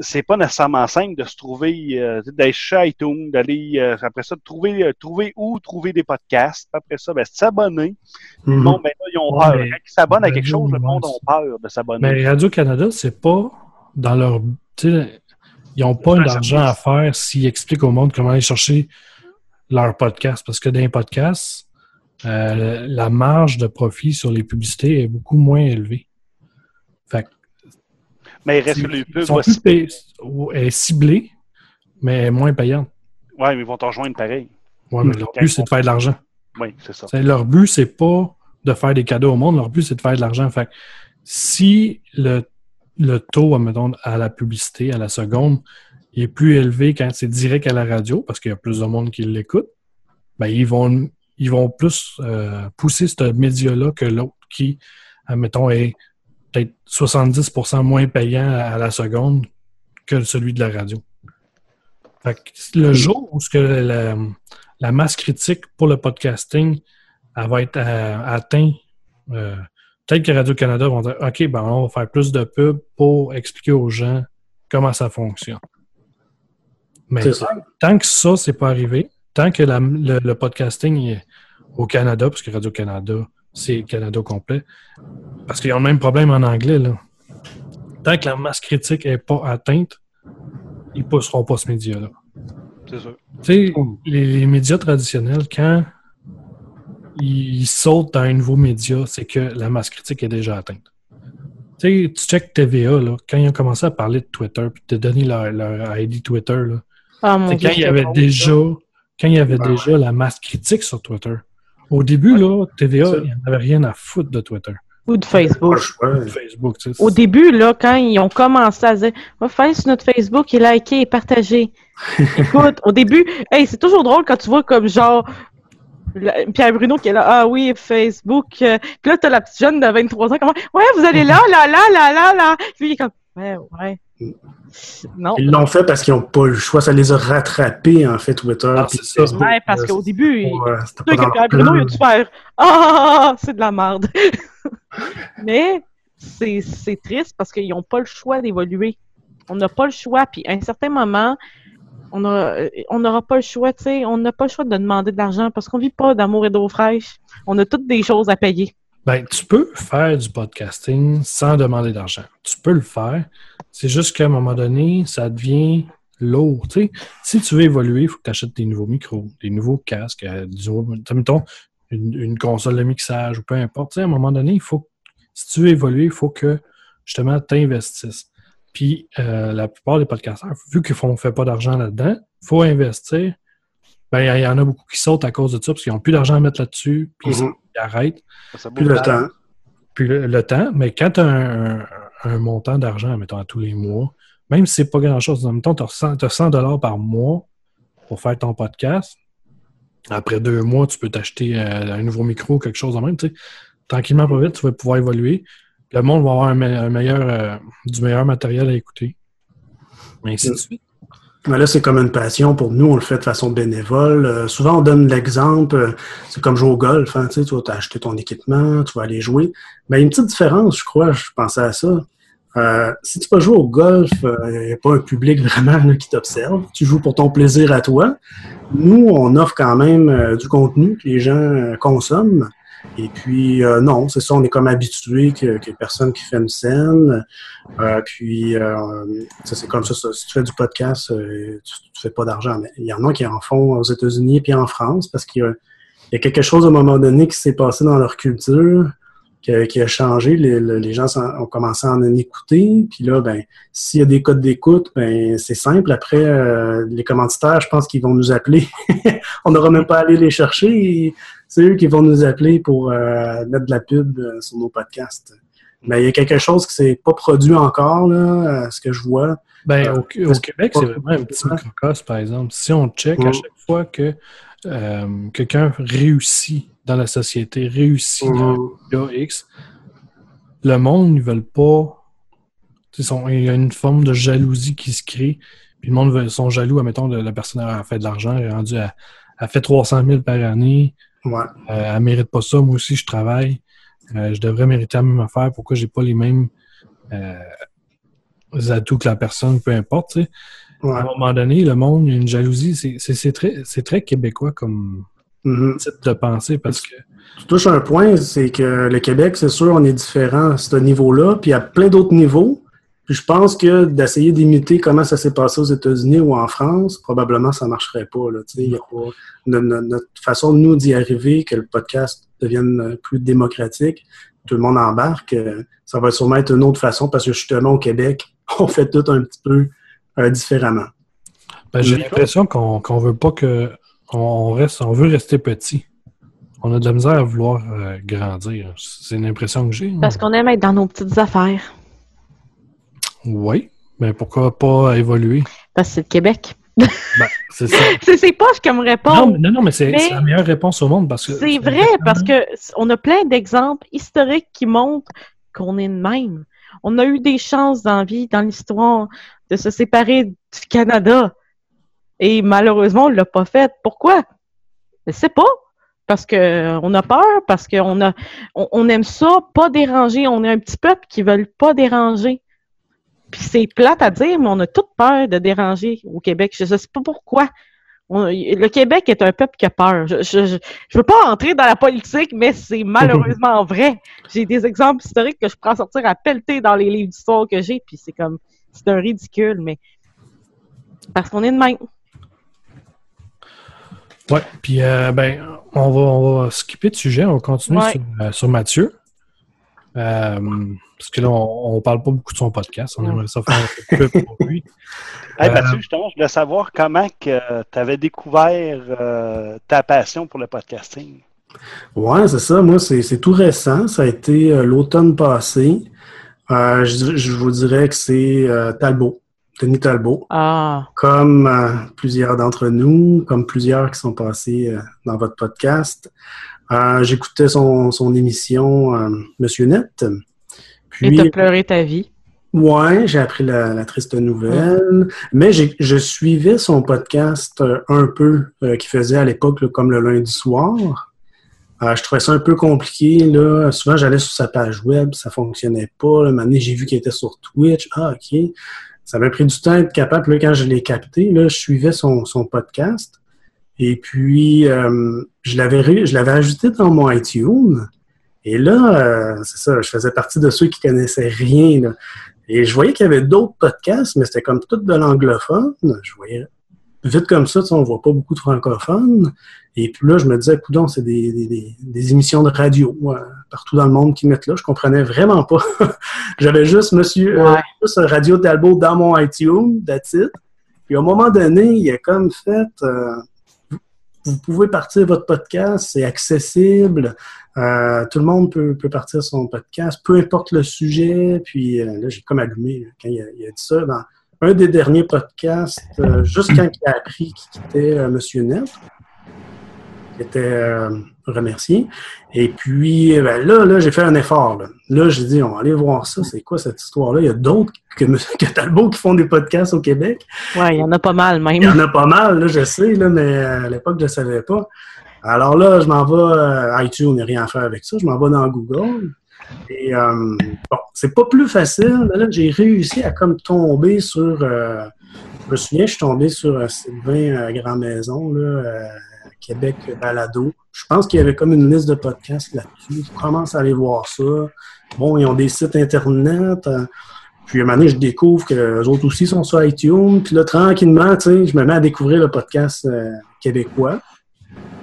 c'est pas nécessairement simple de se trouver, euh, d'aller chez iTunes, d'aller, euh, après ça, de trouver, euh, trouver où trouver des podcasts. Après ça, ben, s'abonner. Le monde, ben, là, ils ont Ouais, peur. Quand ils s'abonnent à quelque Radio, chose, le monde a peur de s'abonner. Mais Radio-Canada, c'est pas dans leur. tu sais, Ils n'ont pas d'argent à faire s'ils expliquent au monde comment aller chercher leur podcast. Parce que dans les podcasts, euh, la marge de profit sur les publicités est beaucoup moins élevée. Fait que Mais il reste ils- que les ils pubs sont plus est ciblée, mais moins payante. Ouais, mais ils vont te rejoindre pareil. Ouais, mais leur but, c'est de faire de l'argent. Oui, c'est ça. Leur but, c'est pas de faire des cadeaux au monde, leur but, c'est de faire de l'argent. Fait que si le, le taux, admettons, à la publicité, à la seconde, il est plus élevé quand c'est direct à la radio, parce qu'il y a plus de monde qui l'écoute, ben, ils vont, ils vont plus euh, pousser ce média-là que l'autre qui, admettons, est peut-être 70% moins payant à la seconde que celui de la radio. Fait que le jour où ce que la, la masse critique pour le podcasting elle va être euh, atteinte, euh, peut-être que Radio-Canada vont dire OK, ben on va faire plus de pubs pour expliquer aux gens comment ça fonctionne. Mais tant que ça, c'est pas arrivé, tant que la- le, le podcasting est au Canada, parce que Radio-Canada, c'est Canada complet, parce qu'ils ont le même problème en anglais, là. Tant que la masse critique n'est pas atteinte, ils ne pousseront pas ce média-là. C'est sûr. Tu sais, les, les médias traditionnels, quand ils sautent dans un nouveau média, c'est que la masse critique est déjà atteinte. Tu sais, tu check TVA, là, quand ils ont commencé à parler de Twitter, puis de donner leur, leur ID Twitter, là, Ah, mon c'est Dieu, quand il y avait déjà, quand il y avait déjà la masse critique sur Twitter. Au début, là, TVA, il n'y en avait rien à foutre de Twitter. Ou de Facebook. Facebook, tu sais. Au début, là, quand ils ont commencé à dire va faire sur notre Facebook et liker et partager. Écoute, au début, hey, c'est toujours drôle quand tu vois comme genre Pierre Bruno qui est là, ah oui, Facebook. euh, Puis là, t'as la petite jeune de 23 ans, comment Ouais, vous allez là, là, là, là, là, là. Puis il est comme Ouais, ouais. Non. Ils l'ont fait parce qu'ils n'ont pas eu le choix. Ça les a rattrapés, en fait, Twitter. Ah, ça. Facebook. Ouais, parce qu'au début, il- Ouais, que Pierre Bruno, il a dû faire Ah, c'est de la merde. Mais c'est c'est triste parce qu'ils n'ont pas le choix d'évoluer. On n'a pas le choix. Puis à un certain moment, on a- on n'aura pas le choix, tu sais. On n'a pas le choix de demander de l'argent parce qu'on vit pas d'amour et d'eau fraîche. On a toutes des choses à payer. Ben, tu peux faire du podcasting sans demander d'argent. Tu peux le faire. C'est juste qu'à un moment donné, ça devient lourd. tu sais. Si tu veux évoluer, il faut que tu achètes des nouveaux micros, des nouveaux casques, euh, mettons, une, une console de mixage ou peu importe. Tu sais, à un moment donné, il faut, si tu veux évoluer, il faut que justement tu investisses. Puis euh, la plupart des podcasteurs, vu qu'ils ne font fait pas d'argent là-dedans, il faut investir. Ben, il y en a beaucoup qui sautent à cause de ça parce qu'ils n'ont plus d'argent à mettre là-dessus, puis ils- Mhm. ils arrêtent. Ça Plus le temps. Puis le, le temps, mais quand tu as un, un- un montant d'argent, mettons, à tous les mois, même si c'est pas grand-chose, mettons, tu as 100, 100 dollars par mois pour faire ton podcast, après deux mois, tu peux t'acheter euh, un nouveau micro, quelque chose de même, tu sais. Tranquillement, pas vite, tu vas pouvoir évoluer. Le monde va avoir un, me- un meilleur, euh, du meilleur matériel à écouter. Ainsi de suite. Là, c'est comme une passion pour nous. On le fait de façon bénévole. Euh, souvent, on donne l'exemple. euh, c'est comme jouer au golf. Hein, tu vas t'acheter ton équipement, tu vas aller jouer. Mais il y a une petite différence, je crois. Je pensais à ça. Euh, si tu vas jouer au golf, il n'y a pas un public vraiment là, qui t'observe. Tu joues pour ton plaisir à toi. Nous, on offre quand même euh, du contenu que les gens euh, consomment. Et puis, euh, non, c'est ça, on est comme habitué qu'il y ait personne qui fait une scène. Euh, puis, euh, ça, c'est comme ça. Si tu fais du podcast, euh, tu, tu fais pas d'argent. Mais il y en a qui en font aux États-Unis puis en France parce qu'il y a, quelque chose à un moment donné qui s'est passé dans leur culture qui a, changé. Les, le- les gens ont commencé à en écouter. Puis là, ben, s'il y a des codes d'écoute, ben, c'est simple. Après, les commanditaires, je pense qu'ils vont nous appeler. On n'aura même pas à aller les chercher. C'est eux qui vont nous appeler pour euh, mettre de la pub euh, sur nos podcasts. Mais il y a quelque chose qui s'est pas produit encore, là, à ce que je vois. Ben, Euh, au, Québec, c'est vraiment un petit microcosme, par exemple. Si on check à Mm. chaque fois que euh, quelqu'un réussit dans la société, réussit dans Mm. X, le monde, ils veulent pas. Il y a une forme de jalousie qui se crée. Puis le monde veut, sont jaloux, admettons, de la personne a fait de l'argent, elle est rendue à, elle fait 300 000 par année. Ouais. Euh, elle mérite pas ça. Moi aussi, je travaille. Euh, je devrais mériter la même affaire. Pourquoi j'ai pas les mêmes euh, atouts que la personne, peu importe. Ouais. À un moment donné, le monde, il y a une jalousie. C'est- très, très québécois comme Mhm. type de pensée parce que Tu touches un point, c'est que le Québec, c'est sûr, on est différent à ce niveau-là, puis il y a plein d'autres niveaux. Puis je pense que d'essayer d'imiter comment ça s'est passé aux États-Unis ou en France, probablement ça marcherait pas. Là, tu sais, il y a pas- no- no- notre façon de nous d'y arriver, que le podcast devienne euh, plus démocratique, tout le monde embarque, euh, ça va sûrement être une autre façon parce que justement au Québec, on fait tout un petit peu euh, différemment. ben, j'ai l'impression qu'on qu'on veut pas que on reste, on veut rester petit. On a de la misère à vouloir euh, grandir. C'est une impression que j'ai. Parce qu'on aime être dans nos petites affaires. Oui. Ben pourquoi pas évoluer? Parce que c'est le Québec. Ben, c'est ça. C'est ce comme réponse. Non, mais- non, non, mais c'est Mais- la meilleure réponse au monde parce que. C'est vrai, parce que on a plein d'exemples historiques qui montrent qu'on est de même. On a eu des chances dans la vie, dans l'histoire, de se séparer du Canada. Et malheureusement, on l'a pas fait. Pourquoi? Je sais pas. Parce que euh, a peur, parce qu'on a on, on aime ça, pas déranger. On est un petit peuple qui veulent pas déranger. Puis c'est plate à dire, mais on a toute peur de déranger au Québec. Je, je sais pas pourquoi. On- le Québec est un peuple qui a peur. Je, je, je, je veux pas entrer dans la politique, mais c'est malheureusement vrai. J'ai des exemples historiques que je prends sortir à pelleter dans les livres d'histoire que j'ai, puis c'est comme c'est un ridicule, mais parce qu'on est de même. Ouais, puis euh, ben, on va, on va skipper de sujet, on va continuer Ouais. sur, euh, sur Mathieu. Euh, parce que là, on, on parle pas beaucoup de son podcast, on aimerait ça faire un peu pour lui. Hey, Euh, Mathieu, justement, je voulais savoir comment tu avais découvert euh, ta passion pour le podcasting. Ouais, c'est ça. Moi, c'est tout récent. Ça a été euh, l'automne passé. Euh, je, je vous dirais que c'est euh, Talbot, Denis Talbot. Ah. Comme euh, plusieurs d'entre nous, comme plusieurs qui sont passés euh, dans votre podcast. Euh, J'écoutais son, son émission euh, Monsieur Net. Et t'as pleuré ta vie. Ouais, j'ai appris la, la triste nouvelle, mais je suivais son podcast euh, un peu euh, qu'il faisait à l'époque comme le lundi soir. Euh, je trouvais ça un peu compliqué. Là. Souvent, j'allais sur sa page web, ça fonctionnait pas. Là. Maintenant, j'ai vu qu'il était sur Twitch. Ah, OK. Ça m'a pris du temps d'être capable. Puis Là, quand je l'ai capté, là, je suivais son, son podcast. Et puis, euh, je l'avais ré- je l'avais ajouté dans mon iTunes. Et là, euh, c'est ça, je faisais partie de ceux qui connaissaient rien. là. Et je voyais qu'il y avait d'autres podcasts, mais c'était comme tout de l'anglophone. Je voyais vite comme ça, on voit pas beaucoup de francophones. Et puis là, je me disais, coudon, c'est des, des, des, émissions de radio euh, partout dans le monde qui mettent là. Je comprenais vraiment pas. J'avais juste Monsieur euh, juste Radio Talbot dans mon iTunes, that's it. Puis à un moment donné, il a comme fait euh, vous- pouvez partir votre podcast, c'est accessible. Euh, tout le monde peut, partir son podcast, peu importe le sujet. Puis euh, là, j'ai comme allumé quand il a, a dit ça un des derniers podcasts, euh, juste quand il a appris qu'il quittait Monsieur Net, était euh, remercié. Et puis ben, là, là j'ai fait un effort. Là, Là, j'ai dit, on va aller voir ça. C'est quoi cette histoire-là? Il y a d'autres que, que Talbot qui font des podcasts au Québec. Ouais, il y en a pas mal même. Il y en a pas mal, là, je sais, là, mais euh, à l'époque, je ne savais pas. Alors là, je m'en vais euh, iTunes, il n'y a rien à faire avec ça. Je m'en vais dans Google. Et euh, bon, c'est pas plus facile, là, j'ai réussi à comme tomber sur. euh, je me souviens, je suis tombé sur Sylvain Grand Maison, là, Québec Balado. Je pense qu'il y avait comme une liste de podcasts là-dessus. Je commence à aller voir ça. Bon, ils ont des sites internet. euh, puis à un moment donné, je découvre que les autres aussi sont sur iTunes. Puis là, tranquillement, tu je me mets à découvrir le podcast euh, québécois.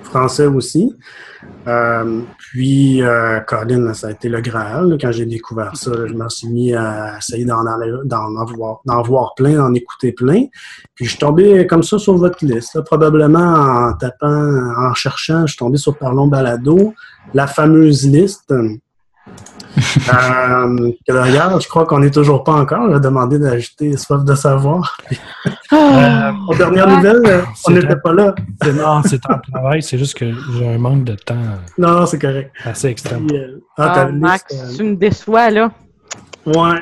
français aussi. Euh, puis, euh, Colin, ça a été le Graal. là. Quand j'ai découvert ça, je me suis mis à essayer d'en voir, voir plein, d'en écouter plein. Puis, je suis tombé comme ça sur votre liste. là. probablement en tapant, en cherchant, je suis tombé sur Parlons Balado, la fameuse liste. Euh, que d'ailleurs, je crois qu'on n'est toujours pas encore. J'ai demandé d'ajouter soif de savoir. Euh, aux dernières nouvelles, euh, on n'était pas là. c'est- Non, c'est un travail, c'est juste que j'ai un manque de temps Non, c'est correct. assez extrême. Puis, euh, Ah, une Max, liste, euh, tu me déçois, là. Ouais.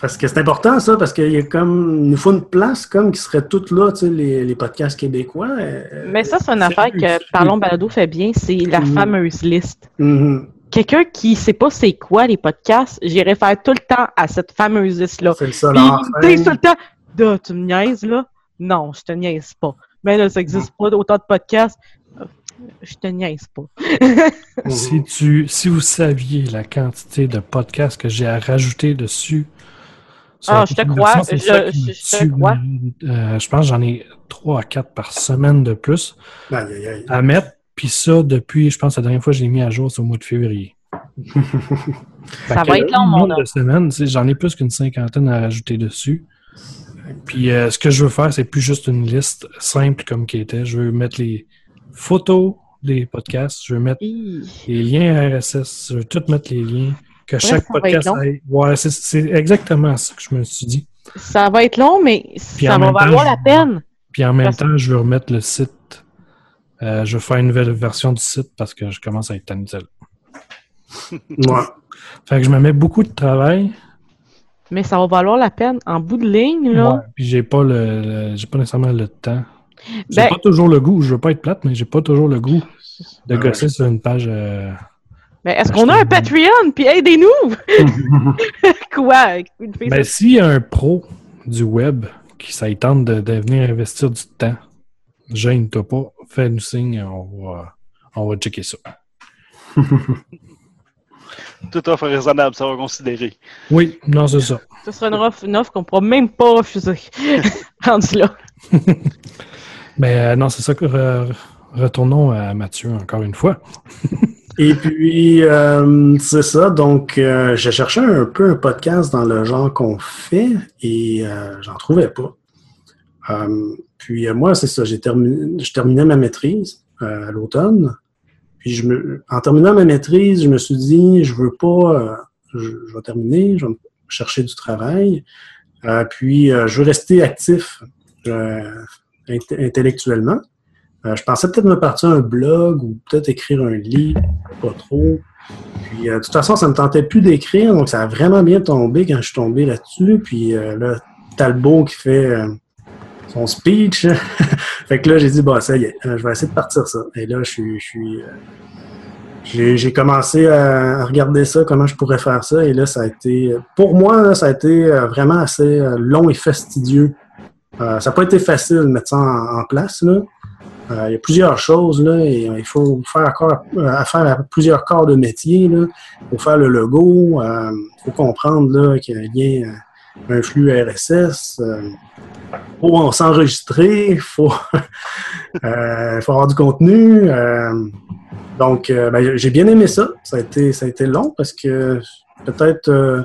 Parce que c'est important, ça, parce qu'il y a comme. Il nous faut une place comme qui serait toute là, tu sais, les, les podcasts québécois. euh, Mais ça, c'est une affaire que Parlons Balado fait bien, c'est la Mhm. fameuse liste. mhm. Quelqu'un qui sait pas c'est quoi les podcasts, j'irai faire tout le temps à cette fameuse liste-là. C'est le Puis tout temps, tu me niaises, là? Non, je te niaise pas. Mais là, ça existe pas autant de podcasts. Je te niaise pas. Si, tu, si vous saviez la quantité de podcasts que j'ai à rajouter dessus. sur Ah, je te crois, je- je- je te crois. Euh, je pense que j'en ai 3 à 4 par semaine de plus Aïe, aïe, aïe. à mettre. Puis ça, depuis, je pense, la dernière fois que je l'ai mis à jour, c'est au mois de février. Ça va être long, mon sais, j'en ai plus qu'une cinquantaine à rajouter dessus. Puis euh, ce que je veux faire, c'est plus juste une liste simple comme qui était. Je veux mettre les photos des podcasts, je veux mettre Hi. les liens RSS, je veux tout mettre les liens, que chaque podcast ait. Ouais, c'est- exactement ça que je me suis dit. Ça va être long, mais Puis ça en va valoir je- la peine. Puis en même Parce- temps, je veux remettre le site. Euh, je veux faire une nouvelle version du site parce que je commence à être tanné. Ouais. Fait que je me mets beaucoup de travail. Mais ça va valoir la peine. En bout de ligne, là. Ouais, puis j'ai pas le, le- j'ai pas nécessairement le temps. J'ai Ben- pas toujours le goût, je veux pas être plate, mais j'ai pas toujours le goût de Ouais. gosser sur une page. euh, Mais est-ce qu'on a un Patreon? Puis aidez-nous! Quoi? Fille Ben, s'il y a un pro du web qui tente de, de venir investir du temps, gêne-toi pas, fais-nous signe, on va, on va checker ça. Toute offre raisonnable, ça va considérer. Oui, non, c'est ça. Ce sera une offre, une offre qu'on pourra même pas refuser. Rendu là. Mais euh, non, c'est ça que re- retournons à Mathieu encore une fois. Et puis, euh, c'est ça. Donc, euh, j'ai cherché un peu un podcast dans le genre qu'on fait et euh, j'en trouvais pas. Euh, puis, euh, moi, c'est ça. J'ai terminé, je terminais ma maîtrise euh, à l'automne. Puis, je me, en terminant ma maîtrise, je me suis dit, je veux pas, euh, je, vais terminer, je vais chercher du travail. Puis, je veux rester actif int- intellectuellement. Je pensais peut-être me partir un blog ou peut-être écrire un livre, pas trop. Puis, de toute façon, ça me tentait plus d'écrire, donc ça a vraiment bien tombé quand je suis tombé là-dessus. Puis là, Talbot qui fait son speech. fait que là, j'ai dit, bah, ça y est, euh, je vais essayer de partir ça. Et là, je suis. Euh, j'ai commencé à regarder ça, comment je pourrais faire ça. Et là, ça a été. Pour moi, là, ça a été euh, vraiment assez long et fastidieux. Ça n'a pas été facile de mettre ça en, place. Là. Il y a plusieurs choses, là, et il faut faire euh, affaire plusieurs corps de métier. Là. Il faut faire le logo, il faut comprendre là, qu'il y a un lien, un flux RSS. euh, Il faut s'enregistrer, il faut, euh, faut avoir du contenu. euh, donc, euh, ben, j'ai bien aimé ça. Ça a été, ça a été long parce que peut-être euh,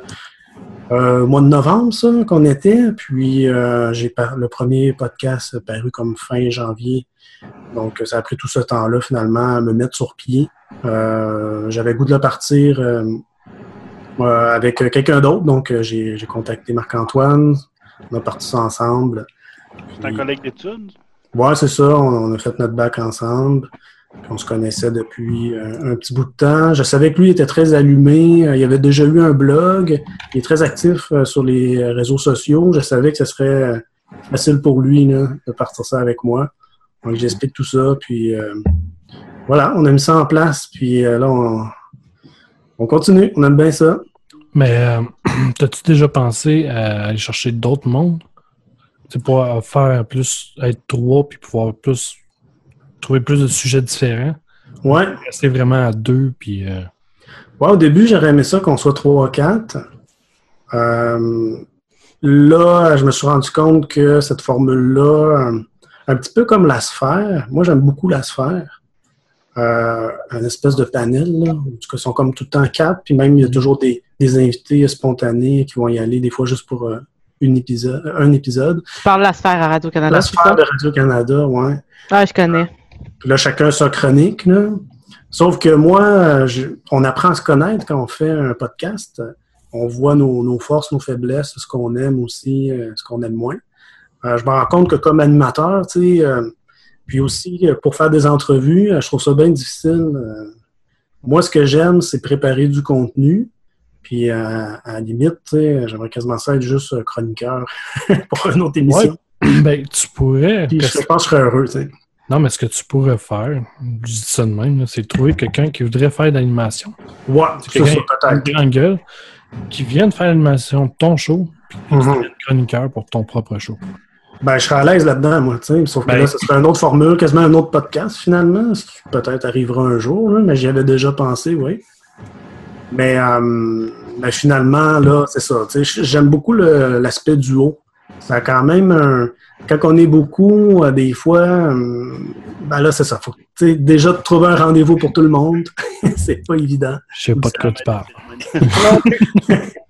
euh, mois de novembre, ça, qu'on était. Puis, euh, j'ai le premier podcast paru comme fin janvier. Donc, ça a pris tout ce temps-là, finalement, à me mettre sur pied. Euh, J'avais goût de le partir euh, euh, avec quelqu'un d'autre. Donc, euh, j'ai contacté Marc-Antoine. On a parti ça ensemble. C'est un collègue d'études? Ouais, c'est ça. On, on a fait notre bac ensemble. Puis on se connaissait depuis euh, un petit bout de temps. Je savais que lui était très allumé. Euh, Il avait déjà eu un blog. Il est très actif euh, sur les réseaux sociaux. Je savais que ce serait euh, facile pour lui là, de partir ça avec moi. Donc j'explique tout ça. Puis euh, voilà, on a mis ça en place. Puis euh, là, on, on continue. On aime bien ça. Mais euh, t'as-tu déjà pensé à aller chercher d'autres mondes? C'est pour faire plus, être trois, puis pouvoir plus trouver plus de sujets différents? Ouais. Rester vraiment à deux, puis. euh, Ouais, au début, j'aurais aimé ça qu'on soit 3 ou 4. Euh, là, je me suis rendu compte que cette formule-là, euh, un petit peu comme la sphère, moi j'aime beaucoup la sphère. Euh, un espèce de panel, là, en tout cas, ils sont comme tout le temps quatre, puis même il y a toujours des, des invités spontanés qui vont y aller, des fois juste pour euh, une épisode, un épisode. Tu parles de la sphère à Radio-Canada. La sphère de Radio-Canada, ouais. Ah, je connais. Puis là, chacun sa chronique. Là. Sauf que moi, euh, je- on apprend à se connaître quand on fait un podcast. On voit nos, nos forces, nos faiblesses, ce qu'on aime aussi, euh, ce qu'on aime moins. Euh, je me rends compte que comme animateur, tu sais, euh, puis aussi euh, pour faire des entrevues, euh, je trouve ça bien difficile. euh. moi, ce que j'aime, c'est préparer du contenu. Puis à la limite, j'aimerais quasiment ça être juste chroniqueur pour une autre émission. Ben, tu pourrais. Puis je pense que je serais heureux, tu sais. Non, mais ce que tu pourrais faire, je dis ça de même, c'est trouver quelqu'un qui voudrait faire de l'animation. Ouais, C'est ça, peut-être. une grande gueule qui vienne faire l'animation de ton show, puis qui Mhm. devienne chroniqueur pour ton propre show. Ben, je serais à l'aise là-dedans, moi, tu sais. Sauf que Ben- là, ce serait une autre formule, quasiment un autre podcast, finalement. Ce qui peut-être arrivera un jour, là, mais j'y avais déjà pensé, oui. Mais, euh, ben, finalement, là, c'est ça. tu sais, J'aime beaucoup le- l'aspect duo. Ça a quand même un... Quand on est beaucoup, euh, des fois, euh, ben là, c'est ça. Faut, tu sais, déjà, de trouver un rendez-vous pour tout le monde, c'est pas évident. Je sais pas de quoi tu parles.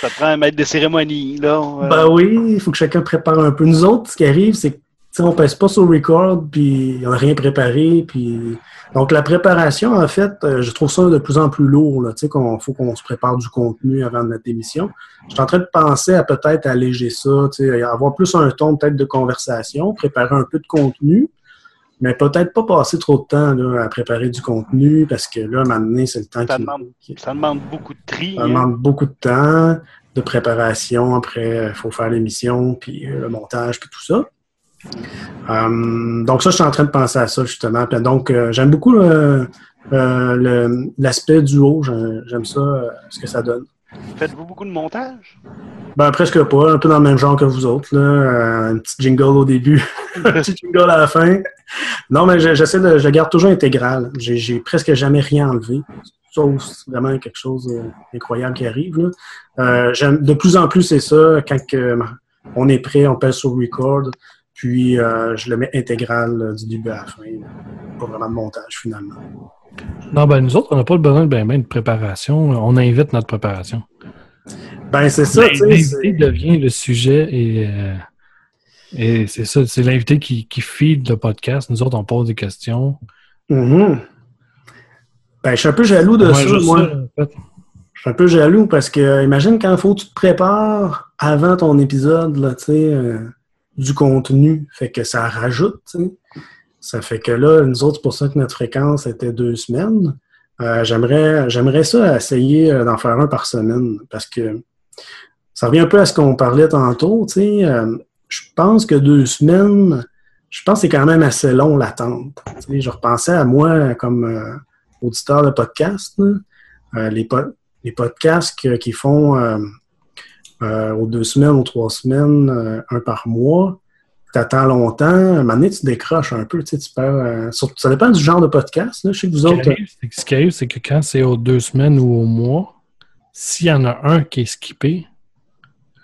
Ça prend un maître de cérémonie, là. euh, Ben oui, il faut que chacun prépare un peu. Nous autres, ce qui arrive, c'est sais, on pèse pas sur record, puis on n'a rien préparé, puis donc la préparation, en fait, euh, je trouve ça de plus en plus lourd. Là, tu qu'on faut qu'on se prépare du contenu avant notre émission. Je suis en train de penser à peut-être alléger ça, avoir plus un ton de conversation, préparer un peu de contenu, mais peut-être pas passer trop de temps là, à préparer du contenu, parce que là, à un moment donné, c'est le temps ça, qui demande, ça demande beaucoup de tri. ça hein. demande beaucoup de temps, de préparation. Après, il faut faire l'émission, puis euh, le montage, puis tout ça. Euh, donc ça, je suis en train de penser à ça, justement. Puis donc, euh, j'aime beaucoup euh, euh, le- l'aspect duo. J'aime j'aime ça, euh, ce que ça donne. Faites-vous beaucoup de montage? Ben, presque pas. Un peu dans le même genre que vous autres. Là. Euh, un petit jingle au début, un petit jingle à la fin. Non, mais je- j'essaie de... Je garde toujours intégral. J'ai presque jamais rien enlevé. Sauf vraiment quelque chose d'incroyable qui arrive. Là. Euh, de plus en plus, c'est ça. Quand on est prêt, on pèse sur record. Puis, euh, je le mets intégral euh, du début à la fin. Pas vraiment de montage, finalement. Non, ben nous autres, on n'a pas besoin de ben, ben de préparation. On invite notre préparation. Ben, c'est ça, L'invité devient le sujet et, euh, et c'est ça, c'est l'invité qui, qui feed le podcast. Nous autres, on pose des questions. Mhm. Ben, je suis un peu jaloux de Ouais, ça, moi. ça, en fait. Je suis un peu jaloux parce que imagine quand il faut que tu te prépares avant ton épisode, là, tu sais, euh, du contenu. Fait que ça rajoute. Ça fait que là, nous autres, c'est pour ça que notre fréquence était deux semaines. Euh, j'aimerais, j'aimerais ça essayer d'en faire un par semaine parce que ça revient un peu à ce qu'on parlait tantôt, tu sais. euh, je pense que deux semaines, je pense que c'est quand même assez long l'attente. Je repensais à moi comme euh, auditeur de podcast, là. Euh, les, po- les podcasts qui font aux deux semaines, aux trois semaines, un par mois, t'attends longtemps, à un moment donné, tu décroches un peu, tu sais, tu perds, euh, surtout- ça dépend du genre de podcast, là. Je sais que vous Ce qui autres... arrive, ce qui arrive, c'est que quand c'est aux deux semaines ou au mois, s'il y en a un qui est skippé,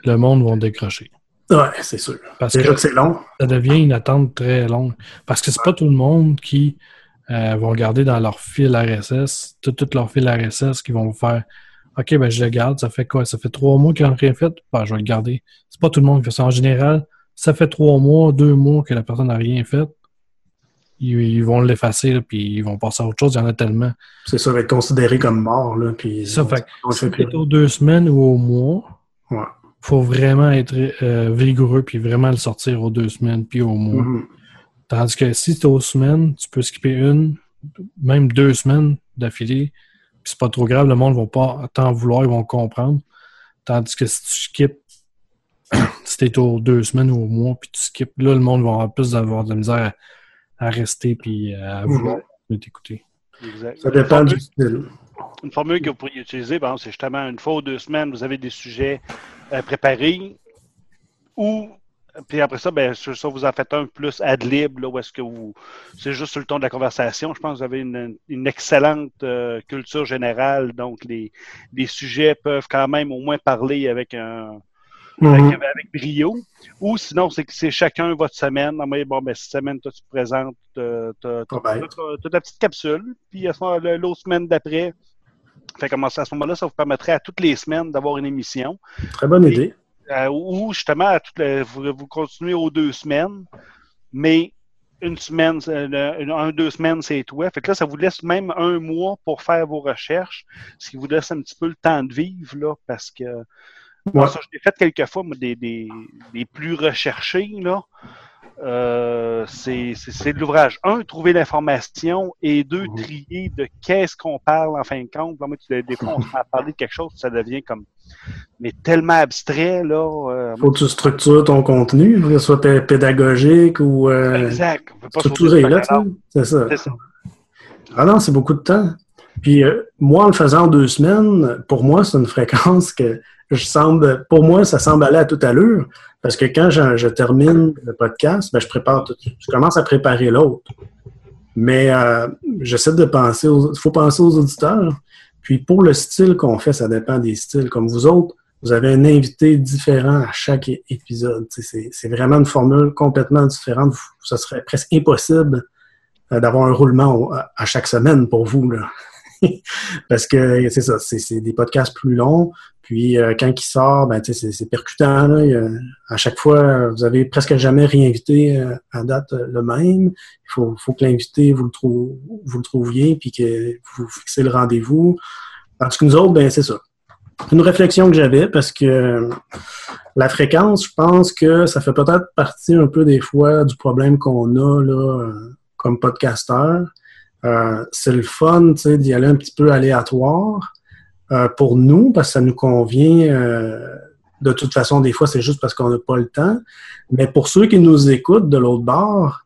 le monde va décrocher. Ouais, c'est sûr. Parce Déjà que que c'est long. Ça devient une attente très longue. Parce que c'est pas tout le monde qui euh, vont regarder dans leur fil RSS, tout, tout leur fil RSS, qui vont faire OK, ben je le garde, ça fait quoi? Ça fait trois mois qu'ils n'ont rien fait, ben, je vais le garder. C'est pas tout le monde qui fait ça. En général, ça fait trois mois, deux mois que la personne n'a rien fait. Ils, ils vont l'effacer, puis ils vont passer à autre chose. Il y en a tellement. C'est ça, va être considéré comme mort, là, puis... Ça fait que on fait plus. c'est aux deux semaines ou au mois, Ouais. faut vraiment être euh, vigoureux puis vraiment le sortir aux deux semaines puis au mois. Mhm. Tandis que si c'est aux semaines, tu peux skipper une, même deux semaines d'affilée, puis c'est pas trop grave, le monde va pas t'en vouloir, ils vont comprendre. Tandis que si tu skippes, si t'es aux deux semaines ou au mois, puis tu skippes, là, le monde va avoir plus d'avoir de la misère à, rester puis à vouloir t'écouter. Exact. Ça dépend Une du formule- style. Une formule que vous pourriez utiliser, c'est justement une fois ou deux semaines, vous avez des sujets euh, préparés ou puis après ça, sur ça, vous en faites un plus ad lib, là, où est-ce que vous. C'est juste sur le ton de la conversation. Je pense que vous avez une, une excellente euh, culture générale. Donc, les, les sujets peuvent quand même au moins parler avec un, Mhm. avec, avec brio. Ou sinon, c'est que c'est chacun votre semaine. Ah, mais bon, ben, cette semaine, toi, tu te présentes t'as- t'as ta petite capsule. Puis à ce moment-là, l'autre semaine d'après, fait commencer à ce moment-là, ça vous permettrait à toutes les semaines d'avoir une émission. Très bonne idée. Euh, ou justement, à toutes les- vous, vous continuez aux deux semaines, mais une semaine, une- un, deux semaines, c'est toi. Fait que là, ça vous laisse même un mois pour faire vos recherches, ce qui vous laisse un petit peu le temps de vivre, là, parce que moi, ça, je l'ai fait quelques fois, moi, des, des, des plus recherchés, là. Euh, c'est de l'ouvrage. Un, trouver l'information et deux, trier de qu'est-ce qu'on parle en fin de compte. Là, moi, tu- des fois, on se met à parler de quelque chose, ça devient comme mais tellement abstrait, là. euh, Faut que tu structures ton contenu, que ce soit pé- pédagogique ou euh, Exact. On peut pas structuré, là. C'est ça. C'est ça. Ah non, c'est beaucoup de temps. Puis euh, moi, en le faisant en deux semaines, pour moi, c'est une fréquence que je semble, pour moi, ça semble aller à toute allure. Parce que quand je, je termine le podcast, ben, je prépare tout, je commence à préparer l'autre. Mais euh, j'essaie de penser aux, il faut penser aux auditeurs. Puis pour le style qu'on fait, ça dépend des styles. Comme vous autres, vous avez un invité différent à chaque épisode. C'est vraiment une formule complètement différente. Ça serait presque impossible euh, d'avoir un roulement à chaque semaine pour vous. Là. Parce que c'est ça, c'est des podcasts plus longs. Puis euh, quand il sort, ben, c'est percutant. Là. À chaque fois, vous avez presque jamais réinvité euh, à date euh, le même. Il faut, que l'invité, vous, vous le trouviez, puis que vous fixez le rendez-vous. Tandis que nous autres, ben, c'est ça. Une réflexion que j'avais, parce que la fréquence, je pense que ça fait peut-être partie un peu des fois du problème qu'on a là, comme podcasteur. Euh, c'est le fun d'y aller un petit peu aléatoire euh, pour nous, parce que ça nous convient. euh, de toute façon, des fois, c'est juste parce qu'on n'a pas le temps. Mais pour ceux qui nous écoutent de l'autre bord,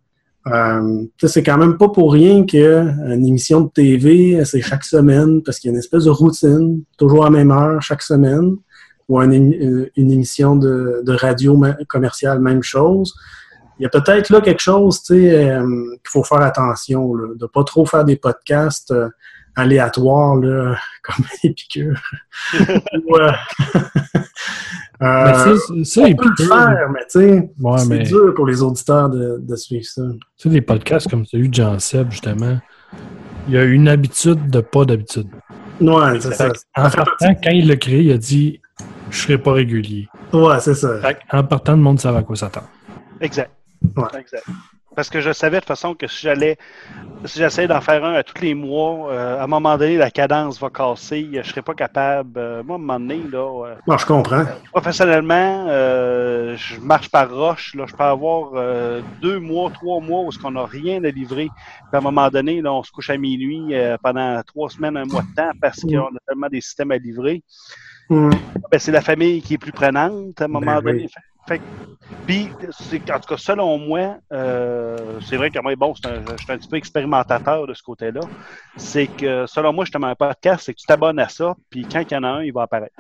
c'est quand même pas pour rien qu'une émission de TV, c'est chaque semaine, parce qu'il y a une espèce de routine, toujours à la même heure, chaque semaine, ou une, émi- une émission de, radio commerciale, même chose. Il y a peut-être là quelque chose tu sais, euh, qu'il faut faire attention, là, de pas trop faire des podcasts euh, aléatoires, là, comme Épicure. Euh, euh, Mais ça, on il peut le faire, mais tu sais, Ouais, c'est mais- dur pour les auditeurs de, de suivre ça. Tu sais, des podcasts comme celui de Jean Seb, justement, il y a une habitude de pas d'habitude. Ouais, c'est ça. En partant, quand il l'a créé, il a dit Je serai pas régulier. Ouais, c'est ça. Fait en partant, le monde savait à quoi s'attendre. Exact. Exact. Parce que je savais de toute façon que si j'allais, si j'essayais d'en faire un à tous les mois, euh, à un moment donné, la cadence va casser. Je serais pas capable. euh, moi, à un moment donné, là, euh, Non, je comprends. professionnellement, euh, je marche par roche. Là, je peux avoir deux mois, trois mois où on n'a rien à livrer. Puis à un moment donné, là, on se couche à minuit pendant trois semaines, un mois de temps parce qu'on a tellement des systèmes à livrer. Hmm. Ben, c'est la famille qui est plus prenante à un moment Ben donné. oui. Fait- puis, en tout cas, selon moi, euh, c'est vrai que moi, bon, un- je suis un petit peu expérimentateur de ce côté-là. C'est que, selon moi, justement, un podcast, c'est que tu t'abonnes à ça, puis quand il y en a un, il va apparaître.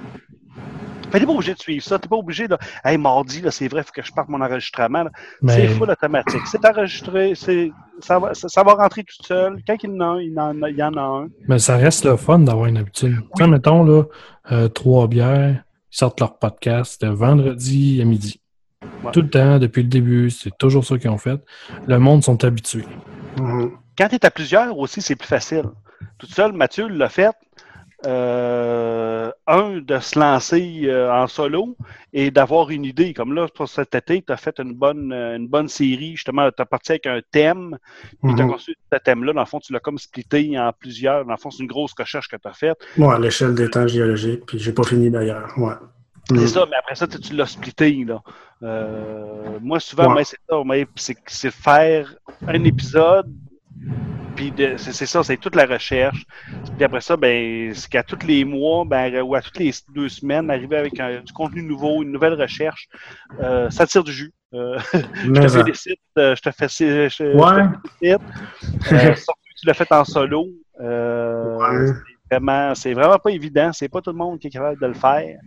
Fait t'es pas obligé de suivre ça. T'es pas obligé de. Hey, mardi, là, c'est vrai, il faut que je parte mon enregistrement. Mais- C'est full automatique. C'est enregistré, c'est, ça, va, ça, ça va rentrer tout seul. Quand il y en a un, il y en a, il y en a un. Mais ça reste le fun d'avoir une habitude. Tu sais, mettons, là, euh, trois bières, ils sortent leur podcast vendredi à midi. Ouais. Tout le temps, depuis le début, c'est toujours ça qu'ils ont fait. Le monde sont habitués. Quand tu es à plusieurs aussi, c'est plus facile. Tout seul, Mathieu l'a fait. Euh, un, de se lancer euh, en solo et d'avoir une idée. Comme là, pour cet été, tu as fait une bonne, euh, une bonne série. Justement, tu as parti avec un thème. Puis tu as Mhm. construit ce thème-là. Dans le fond, tu l'as comme splitté en plusieurs. Dans le fond, c'est une grosse recherche que tu as faite. Ouais, à l'échelle des temps géologiques, puis j'ai pas fini d'ailleurs. Ouais. C'est Mm. ça, mais après ça, tu l'as splitté. Là. Euh, moi, souvent, Ouais. c'est ça. c'est faire un épisode, puis c'est ça, c'est toute la recherche. Puis après ça, ben, c'est qu'à tous les mois, ben, ou à toutes les deux semaines, arriver avec un- du contenu nouveau, une nouvelle recherche, euh, ça tire du jus. Euh, je te félicite, euh, je te fais, je, je Ouais. te félicite. Euh, surtout que tu l'as fait en solo. Euh, Ouais. c'est vraiment, c'est vraiment pas évident. C'est pas tout le monde qui est capable de le faire.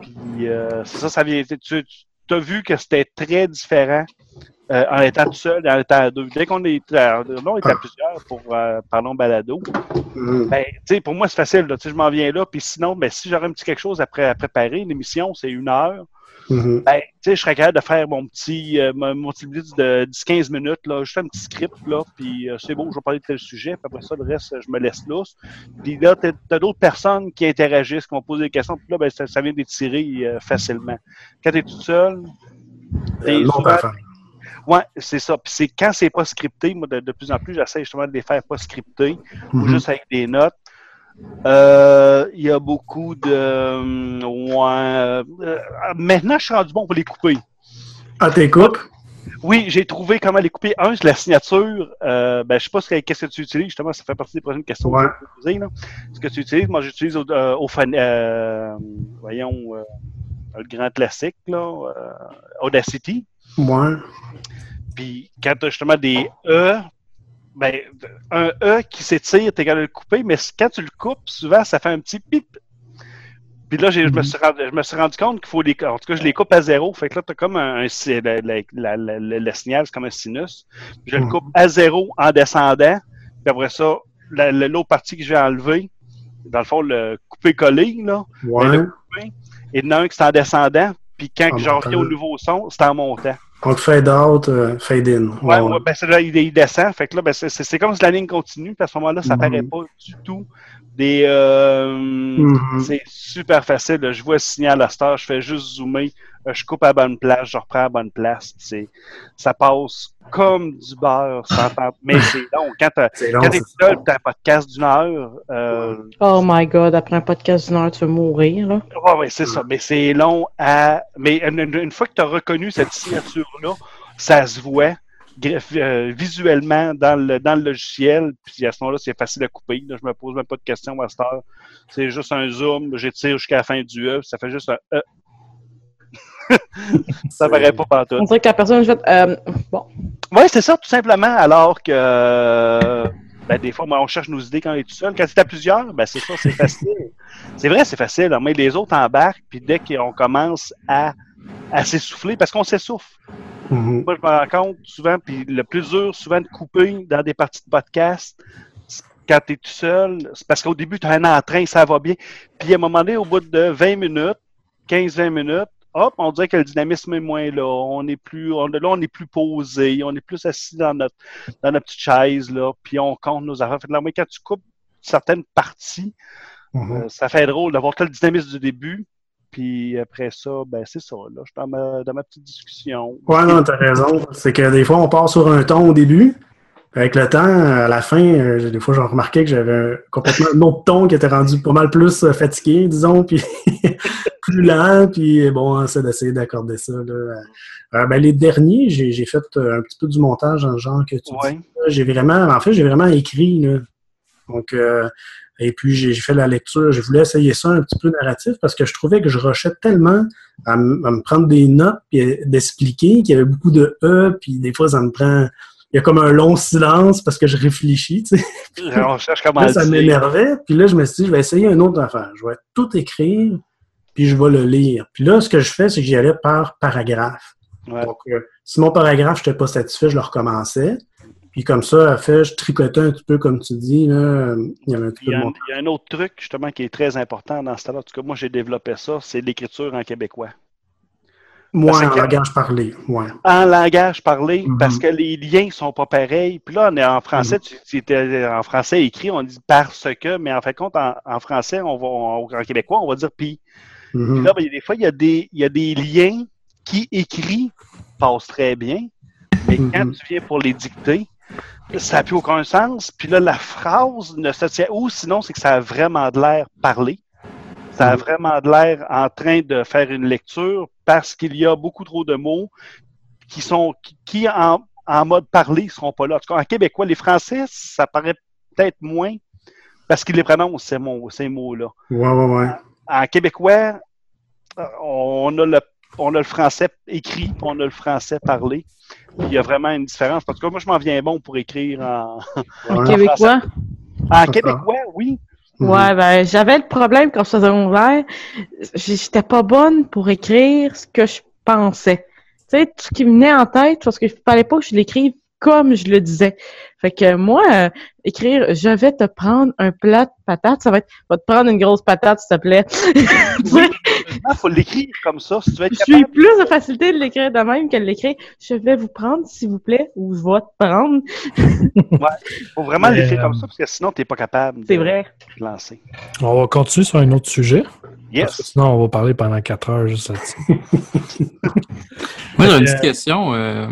Puis euh, c'est ça, ça vient. Tu, tu as vu que c'était très différent euh, en étant tout seul en étant à deux. Dès qu'on est, à- là, on est à plusieurs pour euh, parlons balado. Mm. Ben, tu sais, pour moi, c'est facile. Là. Tu sais, Je m'en viens là. Puis sinon, ben, si j'aurais un petit quelque chose à, à préparer, l'émission, c'est une heure. Mhm. ben, tu sais, je serais capable de faire mon petit, euh, mon petit blitz de 10-15 minutes, là, juste un petit script, là, puis euh, c'est bon, je vais parler de tel sujet, puis après ça, le reste, je me laisse lousse. Puis là, t'as t'as d'autres personnes qui interagissent, qui vont poser des questions, puis là, ben, ça, ça vient d'étirer euh, facilement. Quand t'es tout seul, t'es Euh, souvent- Ouais, c'est ça. Puis c'est quand c'est pas scripté, moi, de, de plus en plus, j'essaie justement de les faire pas scriptés ou Mhm. juste avec des notes. Euh, Il y a beaucoup de. euh, ouais. euh, maintenant, je suis rendu bon pour les couper. Ah, t'es coupes? Oui, j'ai trouvé comment les couper. Un, c'est la signature. Euh, ben, je sais pas ce que, qu'est-ce que tu utilises. Justement, ça fait partie des prochaines questions Ouais. que je vais te poser. Là. Ce que tu utilises, moi, j'utilise au, euh, au fan- euh, voyons, le grand classique, là, euh, Audacity. Ouais. Puis quand tu as justement des E, ben, un E qui s'étire, tu es capable de le couper, mais quand tu le coupes, souvent, ça fait un petit pip. Puis là, je, me suis rendu, je me suis rendu compte qu'il faut les. En tout cas, je les coupe à zéro. Fait que là, tu as comme un. un- c'est la- la- la- la- le, signal, c'est comme un sinus. Puis je le coupe à zéro en descendant. Puis après ça, la- la- l'autre partie que je vais enlever, dans le fond, le couper-coller, là. Ouais. ben, le couper. Et il y en a un qui c'est en descendant. Puis quand reviens montant. au nouveau son, c'est en montant. Donc, fade out, euh, fade in. Ouais, ouais, ben c'est là, il, il descend. Fait que là, ben, c'est, comme si la ligne continue, puis à ce moment-là, ça Mhm. paraît pas du tout. Des, euh, Mhm. C'est super facile. là. Je vois le signal à heure, je fais juste zoomer, euh, je coupe à la bonne place, je reprends à la bonne place. C'est, ça passe comme du beurre. sans temps. Mais c'est long. Quand, quand t'es seul, t'as un podcast d'une heure. Euh, Oh my god, après un podcast d'une heure, tu veux mourir, là. Ouais, ouais, c'est ça. Mais c'est long à. Mais une, une- fois que tu as reconnu cette signature-là, ça se voit visuellement dans le, dans le logiciel. Puis à ce moment-là, c'est facile à couper. Là, je me pose même pas de questions à cette heure. C'est juste un zoom, j'étire jusqu'à la fin du E, puis ça fait juste un E. ça paraît pas partout. On dirait que la personne, je vais euh, bon. Oui, c'est ça, tout simplement. Alors que euh, ben, des fois, moi, on cherche nos idées quand on est tout seul. Quand c'est à plusieurs, ben, c'est ça, c'est facile. c'est vrai, c'est facile. hein, Mais les autres embarquent, puis dès qu'on commence à, à s'essouffler, parce qu'on s'essouffle. Mhm. Moi, je me rends compte souvent, puis le plus dur, souvent, de couper dans des parties de podcast, quand tu es tout seul, c'est parce qu'au début, tu as un entrain, ça va bien. Puis à un moment donné, au bout de 20 minutes, 15-20 minutes, hop, on dirait que le dynamisme est moins là. On est plus, on, là, on est plus posé, on est plus assis dans notre, dans notre petite chaise, là, puis on compte nos affaires. Fait que là, moi, quand tu coupes certaines parties, Mhm. euh, ça fait drôle d'avoir tout le dynamisme du début. Puis après ça, ben c'est ça. Là, je suis dans ma, dans ma petite discussion. Ouais, non, t'as raison. C'est que des fois, on part sur un ton au début. Avec le temps, à la fin, euh, des fois, j'ai remarqué que j'avais un- complètement un autre ton qui était rendu pas mal plus euh, fatigué, disons, puis plus lent, puis bon, on essaie d'essayer d'accorder ça. Là. Euh, ben, les derniers, j'ai fait euh, un petit peu du montage dans le genre que tu Ouais. J'ai vraiment, en fait, j'ai vraiment écrit. Là. Donc, euh, et puis j'ai fait la lecture. Je voulais essayer ça un petit peu narratif parce que je trouvais que je rushais tellement à, me prendre des notes puis d'expliquer qu'il y avait beaucoup de E, puis des fois ça me prend. Il y a comme un long silence parce que je réfléchis, tu sais. On cherche comment Là, ça m'énervait. Puis là, je me suis dit, je vais essayer une autre affaire. Je vais tout écrire, puis je vais le lire. Puis là, ce que je fais, c'est que j'y allais par paragraphe. Ouais. Donc, euh, si mon paragraphe, je n'étais pas satisfait, je le recommençais. Puis comme ça, fait, je tricotais un petit peu comme tu dis. Là, il y avait un petit Il y, a il y a un autre truc, justement, qui est très important dans ce temps-là. En tout cas, moi, j'ai développé ça, c'est l'écriture en québécois. Moi, Parce en que- langage parlé. Ouais. En langage parlé, Mhm. parce que les liens sont pas pareils. Puis là, on est en français, tu, tu étais en français écrit, on dit parce que, mais en fait, compte, en, en français, on va, en, en québécois, on va dire puis. Mhm. Puis là, ben, des fois, il y, a des, il y a des liens qui, écrits, passent très bien, mais quand tu viens pour les dicter, ça n'a plus aucun sens. Puis là, la phrase ne se tient. Ou sinon, c'est que ça a vraiment de l'air parlé. Ça a vraiment de l'air en train de faire une lecture parce qu'il y a beaucoup trop de mots qui sont qui, qui, en, en mode parlé ne seront pas là. En tout cas, en québécois, les Français, ça paraît peut-être moins parce qu'ils les prononcent, ces mots, ces mots-là. Ouais, ouais, ouais. En québécois, on a le, on a le français écrit, puis on a le français parlé. Il y a vraiment une différence. Parce que moi, je m'en viens bon pour écrire en, En en québécois? français. En québécois, oui. Ouais, ben, j'avais le problème quand je faisais mon verre. J'étais pas bonne pour écrire ce que je pensais. Tu sais, tout ce qui me venait en tête, parce qu'il fallait pas que je l'écrive comme je le disais. Fait que moi, euh, écrire je vais te prendre un plat de patates, ça va être va te prendre une grosse patate, s'il te plaît. Il faut l'écrire comme ça. Si tu veux être Je suis plus de facilité de l'écrire de même que de l'écrire je vais vous prendre, s'il vous plaît, ou je vais te prendre. Ouais, faut vraiment Mais, l'écrire euh, comme ça parce que sinon, tu n'es pas capable de C'est vrai. te lancer. On va continuer sur un autre sujet. Yes. Parce que sinon, on va parler pendant 4 heures juste là-dessus. Moi, j'ai une petite question. euh,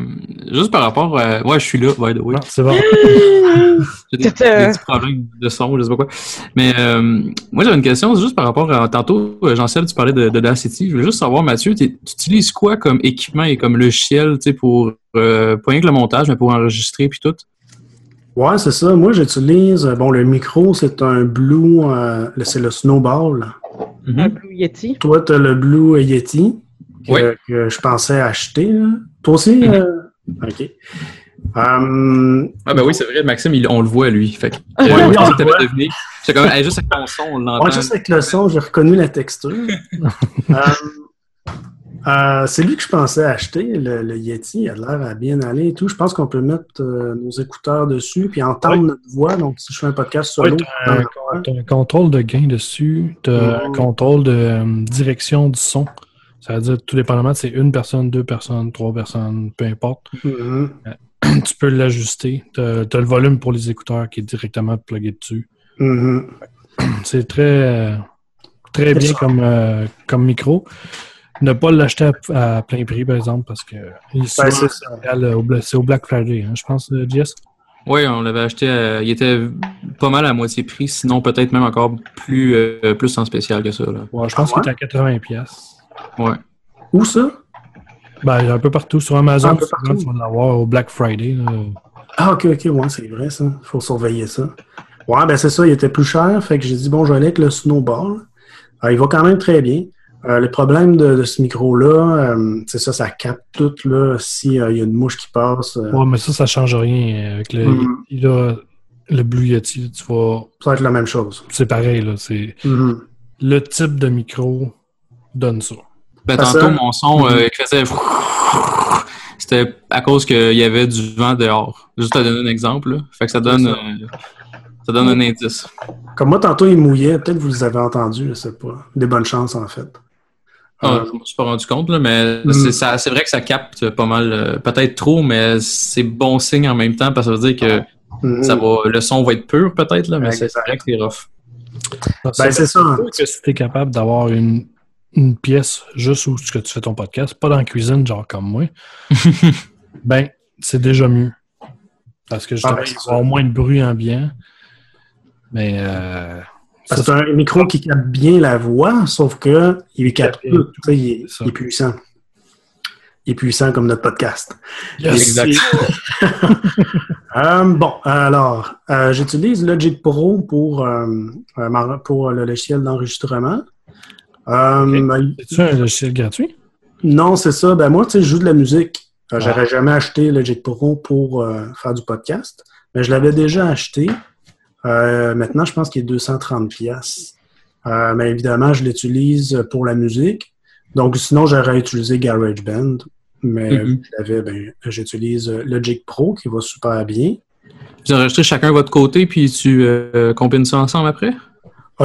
juste par rapport à... Ouais, je suis là, by the way. C'est bon. J'ai des, des petits problèmes de son, je sais pas quoi. Mais euh, moi, j'avais une question, c'est juste par rapport à... Tantôt, euh, Jean-Seb, tu parlais de, de Dacity. Je voulais juste savoir, Mathieu, tu utilises quoi comme équipement et comme logiciel, tu sais, pour... Euh, pas rien que le montage, mais pour enregistrer puis tout? Ouais, c'est ça. Moi, j'utilise. Bon, le micro, c'est un Blue. euh, c'est le Snowball. Un Blue Yeti. Toi, tu as le Blue Yeti que, je pensais acheter. là. Toi aussi? Mhm. euh, OK. Hum, Ah ben oui, c'est vrai, Maxime, il- on le voit, lui. Fait que, Ouais, euh, oui, je pensais que t'avais deviné. Comme, hey, juste avec ton son, on l'entend. ouais, juste avec le son, j'ai reconnu la texture. Hum, euh, c'est lui que je pensais acheter, le, le Yeti. Il a l'air à bien aller et tout. Je pense qu'on peut mettre euh, nos écouteurs dessus puis entendre notre voix. Donc, si je fais un podcast solo, Ouais, t'as un, t'as un contrôle de gain dessus, tu as un contrôle de euh, direction du son. Ça veut dire, tout dépendamment, c'est une personne, deux personnes, trois personnes, peu importe. Mhm. tu peux l'ajuster. Tu as, le volume pour les écouteurs qui est directement plugué dessus. Mhm. C'est très, euh, très bien comme, euh, comme micro. Ne pas l'acheter à, à plein prix, par exemple, parce que souvent, c'est au, Black Friday, hein, je pense, euh, Jess? Oui, on l'avait acheté, à- il était pas mal à moitié prix, sinon peut-être même encore plus, euh, plus en spécial que ça. Là. Ouais, je pense Ah ouais? qu'il est à 80$. pièces. Ouais. Où ça? Ben, un peu partout. Sur Amazon, Un peu souvent, partout. tu vas l'avoir au Black Friday. là. Ah, ok, ok, ouais, c'est vrai, ça. Faut surveiller ça. Ouais, ben c'est ça, il était plus cher, fait que j'ai dit, bon, je vais aller avec le Snowball. Euh, il va quand même très bien. Euh, le problème de, de ce micro-là, euh, c'est ça, ça capte tout, là, s'il y a une mouche qui passe. euh, Ouais, mais ça, ça change rien. euh, Avec le, Mhm. il a- le Blue Yeti, tu vas. Ça va être la même chose. C'est pareil, là. C'est Mhm. le type de micro donne ça. Ben, tantôt, mon son euh, qui faisait. C'était à cause qu'il y avait du vent dehors. Juste à donner un exemple. là. Fait que ça donne, euh, ça donne un indice. Comme moi, tantôt, il mouillait. Peut-être que vous les avez entendus, je sais pas. Des bonnes chances, en fait. Ah, Euh, je me suis pas rendu compte, là, mais Mm. c'est vrai que ça capte pas mal. euh, Peut-être trop, mais c'est bon signe en même temps parce que ça veut dire que ça va, le son va être pur, peut-être, là, mais c'est vrai que c'est rough. Ben, c'est ça. sûr que si t'es capable d'avoir une, une pièce juste où ce que tu fais ton podcast, pas dans la cuisine, genre comme moi, ben, c'est déjà mieux. Parce que justement, Ah, il y avoir moins de bruit ambiant. Mais euh, c'est un micro qui capte bien la voix, sauf que il capte tout. Il, est- il est puissant. Il est puissant comme notre podcast. Yes. Et- Euh, bon, alors, euh, j'utilise Logic Pro pour, euh, pour le logiciel d'enregistrement. Euh, C'est-tu un logiciel gratuit? Non, c'est ça. Ben moi, tu sais, je joue de la musique. Euh, J'aurais jamais acheté Logic Pro pour euh, faire du podcast, mais je l'avais déjà acheté. Euh, maintenant, je pense qu'il est 230 pièces. mais évidemment, je l'utilise pour la musique. Donc, sinon, j'aurais utilisé GarageBand. Mais Mhm. ben, j'utilise Logic Pro qui va super bien. Vous enregistrez chacun votre côté, puis tu combines ça ensemble après?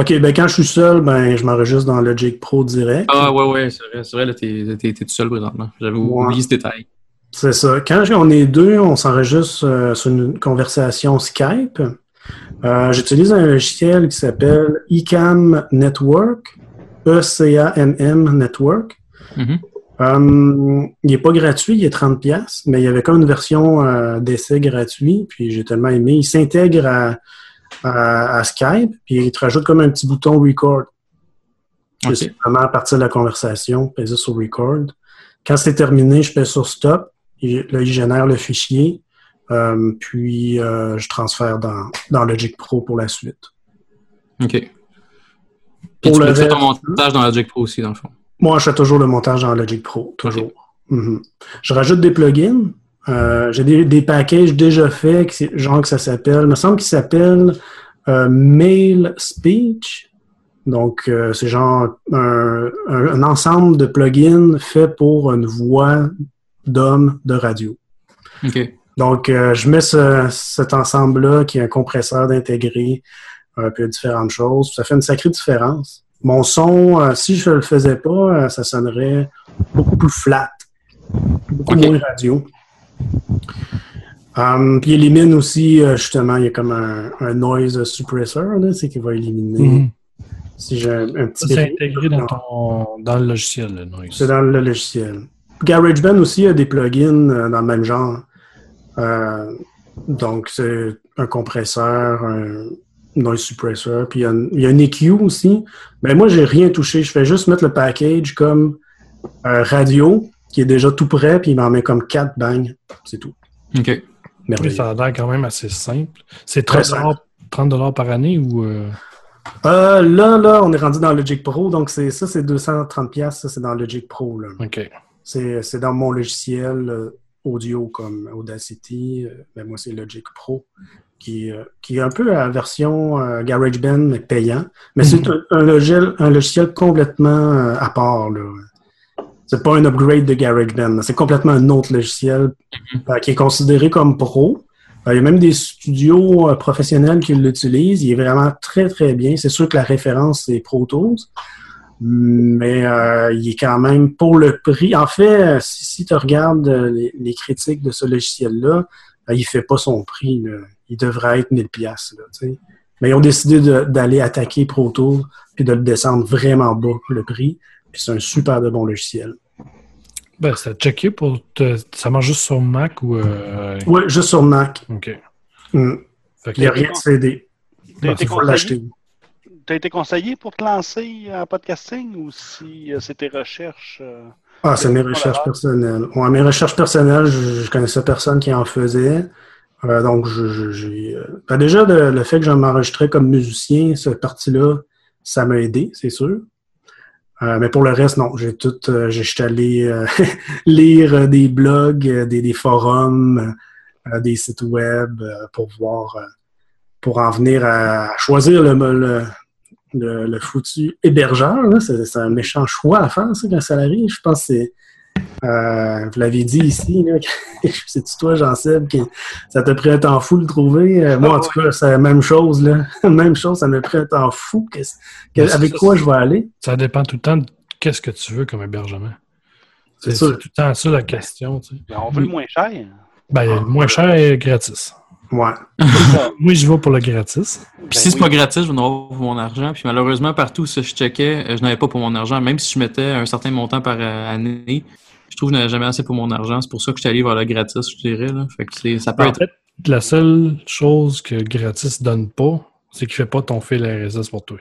OK, ben quand je suis seul, ben je m'enregistre dans Logic Pro direct. Ah, ouais, ouais, c'est vrai, c'est vrai, là, t'es t'es- t'es tout seul présentement. J'avais Ouais. oublié ce détail. C'est ça. Quand on est deux, on s'enregistre euh, sur une conversation Skype. Euh, J'utilise un logiciel qui s'appelle eCam Network, E-C-A-M-M Network. Mhm. Euh, il n'est pas gratuit, il est 30$, pièces, mais il y avait comme une version d'essai gratuit, puis j'ai tellement aimé. Il s'intègre à, à- à Skype, puis il te rajoute comme un petit bouton record. Ok. C'est vraiment à partir de la conversation, peser sur record. Quand c'est terminé, je pèse sur stop, et là, il génère le fichier, euh, puis euh, je transfère dans, dans Logic Pro pour la suite. OK. Puis Pour tu le faire ton montage dans Logic Pro aussi, dans le fond. Moi, je fais toujours le montage en Logic Pro, toujours. Mhm. Je rajoute des plugins. Euh, J'ai des, des packages déjà faits, qui genre que ça s'appelle, il me semble qu'il s'appelle euh, Mail Speech. Donc, euh, c'est genre un, un- un ensemble de plugins faits pour une voix d'homme de radio. Donc, je mets ce- cet ensemble-là qui est un compresseur d'intégrer un peu différentes choses. Ça fait une sacrée différence. Mon son, si je le faisais pas, ça sonnerait beaucoup plus flat, beaucoup moins radio. Um, puis il élimine aussi, euh, justement, il y a comme un, un noise suppressor, c'est qui va éliminer. Mhm. Si j'ai un, un petit Ça, C'est intégré dans, ton, dans le logiciel, le noise. C'est dans le logiciel. GarageBand aussi a des plugins euh, dans le même genre. Euh, donc, c'est un compresseur, un noise suppressor, puis il y a, un- il y a un EQ aussi. Mais moi, j'ai rien touché. Je fais juste mettre le package comme radio, qui est déjà tout prêt, puis il m'en met comme 4 bangs. C'est tout. OK. Oui, ça a l'air quand même assez simple. C'est Très 30, 30 par année ou. euh, Euh, là, là, on est rendu dans Logic Pro, donc c'est ça, c'est 230$, piastres, ça, c'est dans Logic Pro. Là. OK. C'est c'est dans mon logiciel euh, audio comme Audacity. euh, ben moi, c'est Logic Pro, qui, euh, qui est un peu la version euh, GarageBand, mais payant. Mais c'est un, un logiciel, un logiciel complètement euh, à part. là. C'est pas un upgrade de GarageBand. C'est complètement un autre logiciel euh, qui est considéré comme pro. Euh, Il y a même des studios euh, professionnels qui l'utilisent. Il est vraiment très, très bien. C'est sûr que la référence, c'est Pro Tools. Mais euh, il est quand même pour le prix. En fait, si, si tu regardes les, les critiques de ce logiciel-là, euh, il fait pas son prix. là. Il devrait être 1000 pièces. Mais ils ont décidé d'aller attaquer Pro Tools puis de le descendre vraiment bas le prix. Puis c'est un super de bon logiciel. Ben, ça a checké pour. te- Ça marche juste sur Mac ou. euh, Oui, juste sur Mac. OK. Mm. Que- Il n'y a rien de CD. T'as Il été faut conseillé? l'acheter. T'as été conseillé pour te lancer en podcasting ou si euh, c'est tes recherches? euh, Ah, c'est mes recherches personnelles. Ouais, mes recherches personnelles, je, je connaissais personne qui en faisait. Euh, donc, je, je- j'ai. euh, ben déjà, le, le fait que je m'enregistrais comme musicien, cette partie-là, ça m'a aidé, c'est sûr. Euh, mais pour le reste, non. J'ai tout. euh, j'ai- j'étais allé euh, lire euh, des blogs, euh, des, des forums, des sites web pour voir, pour en venir à choisir le, le, le, le foutu hébergeur. c'est un méchant choix à faire, ça, quand ça arrive. Je pense que c'est. Euh, vous l'avez dit ici, c'est-tu toi, Jean-Seb, que ça t'a pris un temps fou de le trouver? Euh, moi, en tout cas, c'est la même chose, là. même chose, ça m'a pris un temps fou. Que- avec ça, quoi je vais aller? Ça dépend tout le temps de qu'est-ce que tu veux comme hébergement. C'est tout le temps ça la question. tu sais. Ben, on veut le moins cher. Ben, le moins cher et gratis. Ouais. Moi, je vais pour le gratis. Puis si c'est pas gratis, je vais en avoir pour mon argent. Puis malheureusement, partout où ça, je checkais, euh, je n'avais pas pour mon argent. Même si je mettais un certain montant par année, je trouve que je n'avais jamais assez pour mon argent. C'est pour ça que je suis allé vers le gratis, je dirais. Là. Fait que c'est- ça peut En être. fait, la seule chose que gratis donne pas, c'est qu'il fait pas ton fil RSS pour toi.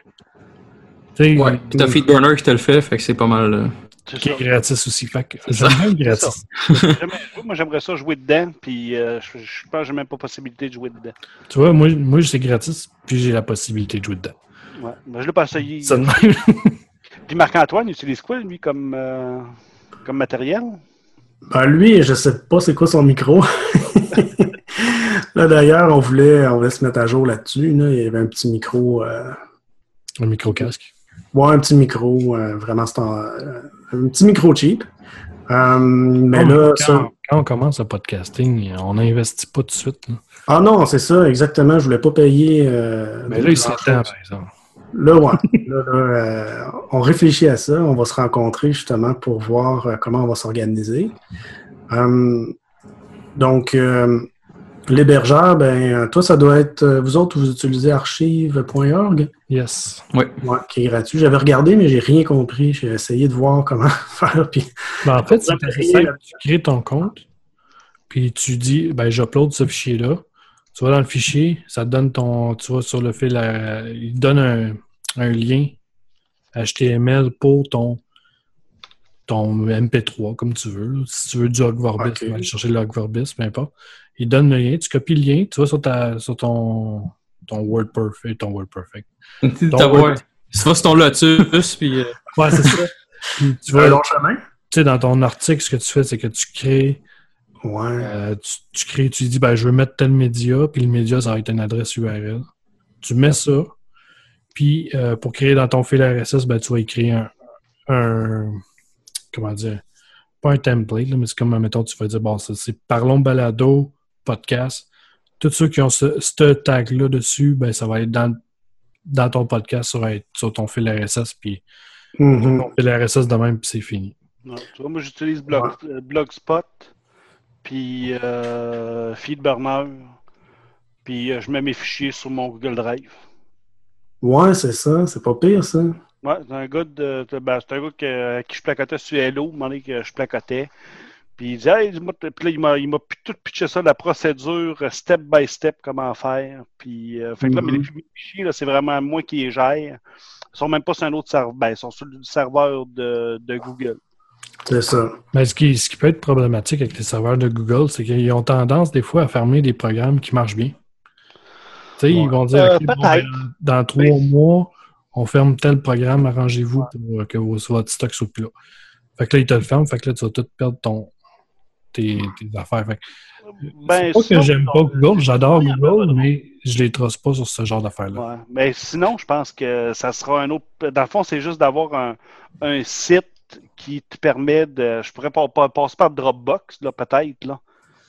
Tu sais, Ouais. Puis t'as Feedburner qui te le fait, fait que c'est pas mal. euh, qui est gratis aussi. Fait que ça. gratis. Moi, j'aimerais ça jouer dedans, puis euh, je, je pense que j'ai même pas possibilité de jouer dedans. Tu vois, moi, moi c'est gratis, puis j'ai la possibilité de jouer dedans. Ouais. Ben, je l'ai pas essayé. Ça de même. Puis Marc-Antoine utilise quoi, lui, comme, euh, comme matériel? Ben, lui, je sais pas c'est quoi son micro. là, d'ailleurs, on voulait, on voulait se mettre à jour là-dessus. là. Il y avait un petit micro. euh, Un micro-casque. Ouais, un petit micro, euh, vraiment euh, un petit micro cheap. Euh, mais Non, là, quand, ça. quand on commence le podcasting, on n'investit pas tout de suite. là. Ah non, c'est ça, exactement. Je voulais pas payer. euh, Mais là, il temps, par exemple. Là, ouais. là, là, euh, on réfléchit à ça. On va se rencontrer justement pour voir euh, comment on va s'organiser. Euh, donc, euh, l'hébergeur, ben, toi, ça doit être. vous autres, vous utilisez archive.org? Yes. Oui. Ouais, qui est gratuit. J'avais regardé, mais j'ai rien compris. J'ai essayé de voir comment faire. Puis... Ben, en fait, c'est rien. Tu crées ton compte, puis tu dis, ben, j'upload ce fichier-là. Tu vas dans le fichier, ça te donne ton. Tu vas sur le fil, il te donne un, un lien HTML pour ton, ton MP3, comme tu veux. là. Si tu veux du Hog Vorbis, Ok. tu vas aller chercher le Hog Vorbis, peu importe. Il te donne le lien, tu copies le lien, tu vas sur, ta, sur ton, ton WordPerfect, ton WordPerfect. Ton Word-. Tu vas sur ton Lotus, puis. euh, Ouais, c'est ça. Puis tu Un vas, long chemin? tu sais, dans ton article, ce que tu fais, c'est que tu crées, Ouais. euh, tu, tu crées, tu dis, ben, je veux mettre tel média, puis le média, ça va être une adresse URL. Tu mets ça, puis euh, pour créer dans ton fil RSS, ben, tu vas écrire un, un- comment dire, pas un template, là, mais c'est comme, mettons, tu vas dire, bon, ça, c'est podcast, tous ceux qui ont ce, ce tag-là dessus, ben, ça va être dans, dans ton podcast sur, sur ton fil RSS, puis Mhm. ton fil RSS de même, puis c'est fini. Non, tu vois, moi, j'utilise Blog, euh, Blogspot, puis euh, Feedburner, puis euh, je mets mes fichiers sur mon Google Drive. Ouais, c'est ça. C'est pas pire, ça. Ouais, c'est un gars de, ben, c'est un gars que- à qui je placotais sur Hello, donné que je placotais. Puis il disait, hey, puis là, il m'a, il m'a pi- tout pitché ça, la procédure, euh, step by step, comment faire. Puis, euh, fait que là, mais les Mhm. fichiers, là, c'est vraiment moi qui les gère. Ils sont même pas sur un autre serveur, ben, ils sont sur le serveur de, de Google. C'est ça. Mais ce qui, ce qui peut être problématique avec les serveurs de Google, c'est qu'ils ont tendance des fois à fermer des programmes qui marchent bien. Tu sais, ils vont dire Euh, bon, ben, dans trois mois, on ferme tel programme, arrangez-vous pour euh, que vos- votre stock soit plus là. Fait que là, ils te le ferment, fait que là, tu vas tout perdre ton, tes, tes affaires. Fait que, Ben, c'est pas sinon, que j'aime pas Google, j'adore Google, mais je les trosse pas sur ce genre d'affaires-là. Ouais. Mais sinon, je pense que ça sera un autre. Dans le fond, c'est juste d'avoir un, un site qui te permet de. Je pourrais pas, pas- passer par Dropbox, là, peut-être. Là.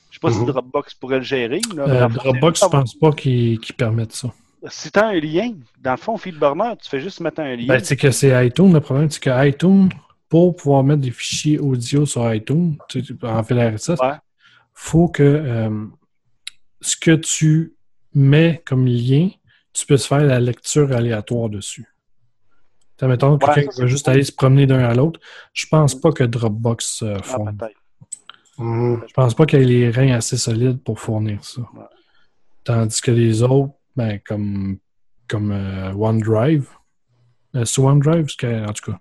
Je sais pas si Mhm. Dropbox pourrait le gérer. Là, Euh, fond, Dropbox, je pense pas qu'ils qu'ils permettent ça. Si tu as un lien, dans le fond, Feedburner, tu fais juste mettre un lien. Ben, c'est que c'est iTunes. Le problème, c'est que iTunes, pour pouvoir mettre des fichiers audio sur iTunes, tu- tu- en fil RSS, faut que euh, ce que tu mets comme lien, tu puisses faire la lecture aléatoire dessus. T'as, mettons, Ouais, quelqu'un va juste aller se promener d'un à l'autre. Je pense pas que Dropbox euh, Ah, fourne. peut-être. Je pense pas qu'il y ait les reins assez solides pour fournir ça. Tandis que les autres, ben, comme, comme euh, OneDrive, euh, c'est OneDrive, parce que, en tout cas,